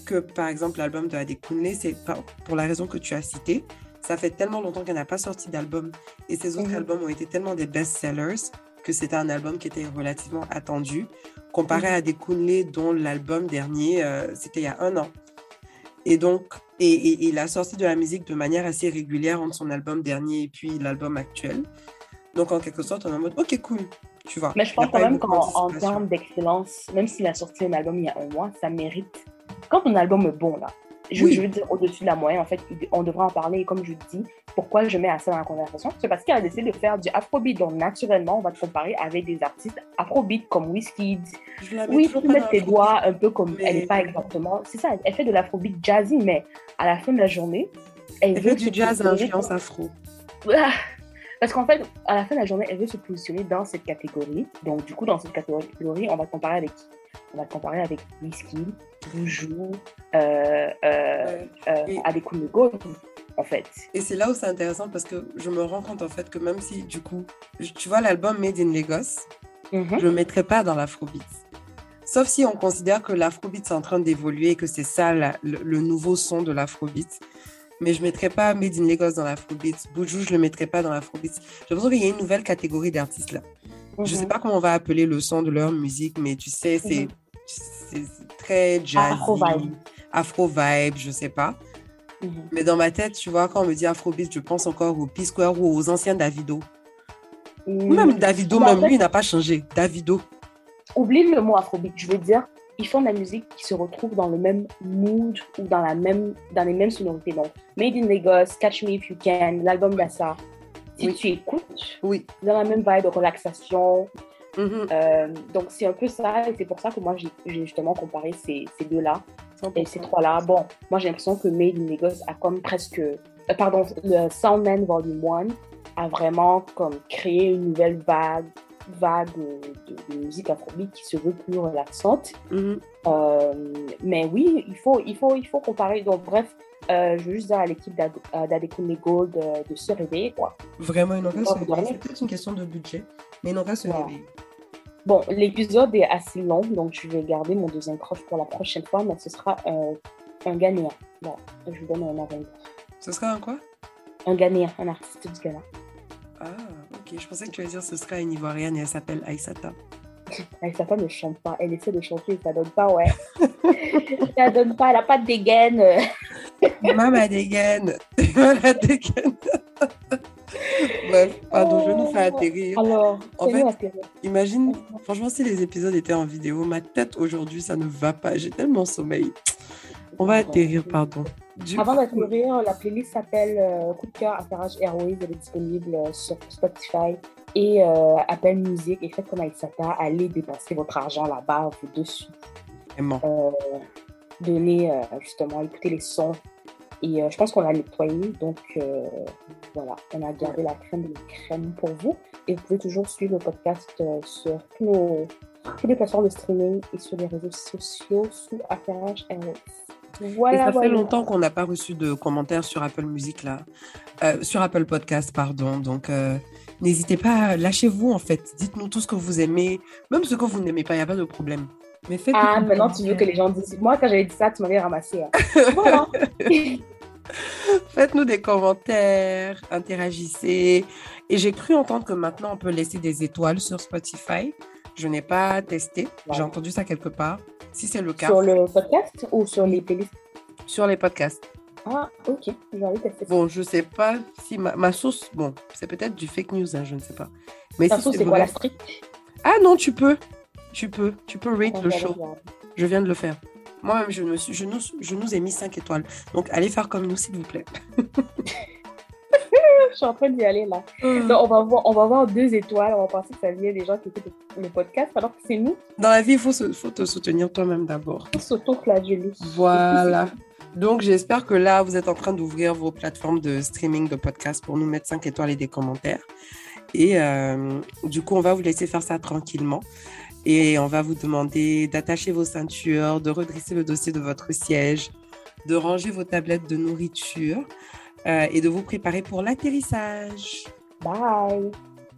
que, par exemple, l'album de Adekunle, c'est pas- pour la raison que tu as citée. Ça fait tellement longtemps qu'elle n'a pas sorti d'album et ses autres Mhm. albums ont été tellement des best-sellers que c'était un album qui était relativement attendu comparé à des Kunle dont l'album dernier, euh, c'était il y a un an. Et donc, et, et- il a sorti de la musique de manière assez régulière entre son album dernier et puis l'album actuel. Donc, en quelque sorte, on est en mode, ok, cool, tu vois. Mais je pense quand même qu'en termes d'excellence, même s'il a sorti un album il y a un mois, ça mérite. Quand un album est bon, là, je, Oui. je veux dire au-dessus de la moyenne, en fait, on devrait en parler. Et comme je dis, pourquoi je mets à ça dans la conversation C'est parce qu'elle a décidé de faire du afrobeat. Donc, naturellement, on va te comparer avec des artistes afrobeat comme Wizkid. Oui, tu mets tes doigts un peu comme Mais- elle n'est pas exactement. C'est ça, elle fait de l'afrobeat jazzy, mais à la fin de la journée, elle, Elle veut fait du jazz à influence afro. Parce qu'en fait, à la fin de la journée, elle veut se positionner dans cette catégorie. Donc, du coup, dans cette catégorie, on va comparer avec qui? On va comparer avec Whisky, Boujou, euh, euh, Ouais. euh, en fait. Et c'est là où c'est intéressant parce que je me rends compte en fait que même si du coup, tu vois l'album Made in Lagos, Mhm. je le mettrais pas dans l'afrobeat. Sauf si on considère que l'afrobeat est en train d'évoluer et que c'est ça la- le, le nouveau son de l'afrobeat. Mais je mettrais pas Made in Lagos dans l'afrobeat. Boujou, je le mettrais pas dans l'afrobeat. J'ai l'impression qu'il y a une nouvelle catégorie d'artistes là. Je sais Mhm. pas comment on va appeler le son de leur musique, mais tu sais, c'est Mhm. c'est très jazzy. Afro-vibe. Afro-vibe, je sais pas. Mhm. Mais dans ma tête, tu vois, quand on me dit Afrobeat, je pense encore au P-Square ou aux anciens Davido. Ou même Davido, même fait- lui, il n'a pas changé. Davido. Oublie le mot afrobeat. Je veux dire, ils font de la musique qui se retrouve dans le même mood ou dans, la même, dans les mêmes sonorités. Donc, Made in Lagos, Catch Me If You Can, l'album d'Assa. Si Oui. tu écoutes, Oui. dans la même vibe de relaxation, Mhm. Euh, donc c'est un peu ça, et c'est pour ça que moi j'ai justement comparé ces, ces deux-là et ces 100%. trois-là. Bon, moi j'ai l'impression que Made in Lagos a comme presque. euh, pardon, le Soundman Volume 1 a vraiment comme créé une nouvelle vague, vague de, de musique afrobeat qui se veut plus relaxante. Mhm. Euh, mais oui, il faut, il faut, il faut comparer. Donc bref, euh, je veux juste dire à l'équipe euh, d'Adekunle Gold de se réveiller, quoi. Vraiment, il dormez C'est peut-être une question de budget, mais il n'en reste se Ouais. réveiller. Bon, l'épisode est assez long, donc je vais garder mon deuxième crush pour la prochaine fois, mais ce sera un, un Ghanéen. Bon, je vous donne un avant Ce sera un quoi? Un Ghanéen, un artiste du Ghana. Ah, ok. Je pensais que tu allais dire ce sera une Ivoirienne et elle s'appelle Aïsata. Femme ne chante pas, elle essaie de chanter, ça donne pas, ouais. ça donne pas, elle a pas de dégaine. Maman a des gaines. Maman a des gaines. Bref, pardon, je nous fais atterrir. Alors, En fait, atterrir. Imagine, franchement, si les épisodes étaient en vidéo, ma tête aujourd'hui, ça ne va pas. J'ai tellement sommeil. On va atterrir, pardon. Du Avant coup, d'atterrir, la playlist s'appelle euh, Coup de cœur Atterrage Airways. Elle est disponible euh, sur Spotify et euh, Apple Music. Et faites comme Aïsata, allez dépenser votre argent là-bas, vous dessus. Euh, donner euh, justement, écouter les sons. Et euh, je pense qu'on l'a nettoyé, donc voilà, on a gardé la crème de la crème pour vous. Et vous pouvez toujours suivre le podcast sur tous nos, toutes les plateformes de streaming et sur les réseaux sociaux sous Affairage Airways. Et Voilà, ça fait longtemps qu'on n'a pas reçu de commentaires sur Apple Music, là. Euh, sur Apple Podcast, pardon. Donc, euh, n'hésitez pas, lâchez-vous, en fait. Dites-nous tout ce que vous aimez, même ce que vous n'aimez pas, il n'y a pas de problème. Mais faites Ah, maintenant tu veux que les gens disent. Moi, quand j'avais dit ça, tu m'avais ramassé. hein. voilà. Faites-nous des commentaires, interagissez. Et j'ai cru entendre que maintenant, on peut laisser des étoiles sur Spotify. Je n'ai pas testé. J'ai entendu ça quelque part. Si c'est le cas, sur le podcast ou sur les playlists? Sur les podcasts. Ah, ok. Tester. Bon, je sais pas si ma, ma source, bon, c'est peut-être du fake news, hein, je ne sais pas. Mais Ta si c'est quoi la street Ah non, tu peux. Tu peux. Tu peux rate le show. Je viens de le faire. Moi-même, je, me suis- je, nous, je nous ai mis 5 étoiles. Donc, allez faire comme nous, s'il vous plaît. Je suis en train d'y aller là. Donc, on va, voir, on va voir deux étoiles. On va penser que ça vient des gens qui écoutent le podcast, alors que c'est nous Dans la vie, il faut, se- faut te soutenir toi-même d'abord. qui s'auto-flageller. Voilà. Donc, j'espère que là, vous êtes en train d'ouvrir vos plateformes de streaming de podcasts pour nous mettre 5 étoiles et des commentaires. Et euh, du coup, on va vous laisser faire ça tranquillement. Et on va vous demander d'attacher vos ceintures, de redresser le dossier de votre siège, de ranger vos tablettes de nourriture et de vous préparer pour l'atterrissage. Bye.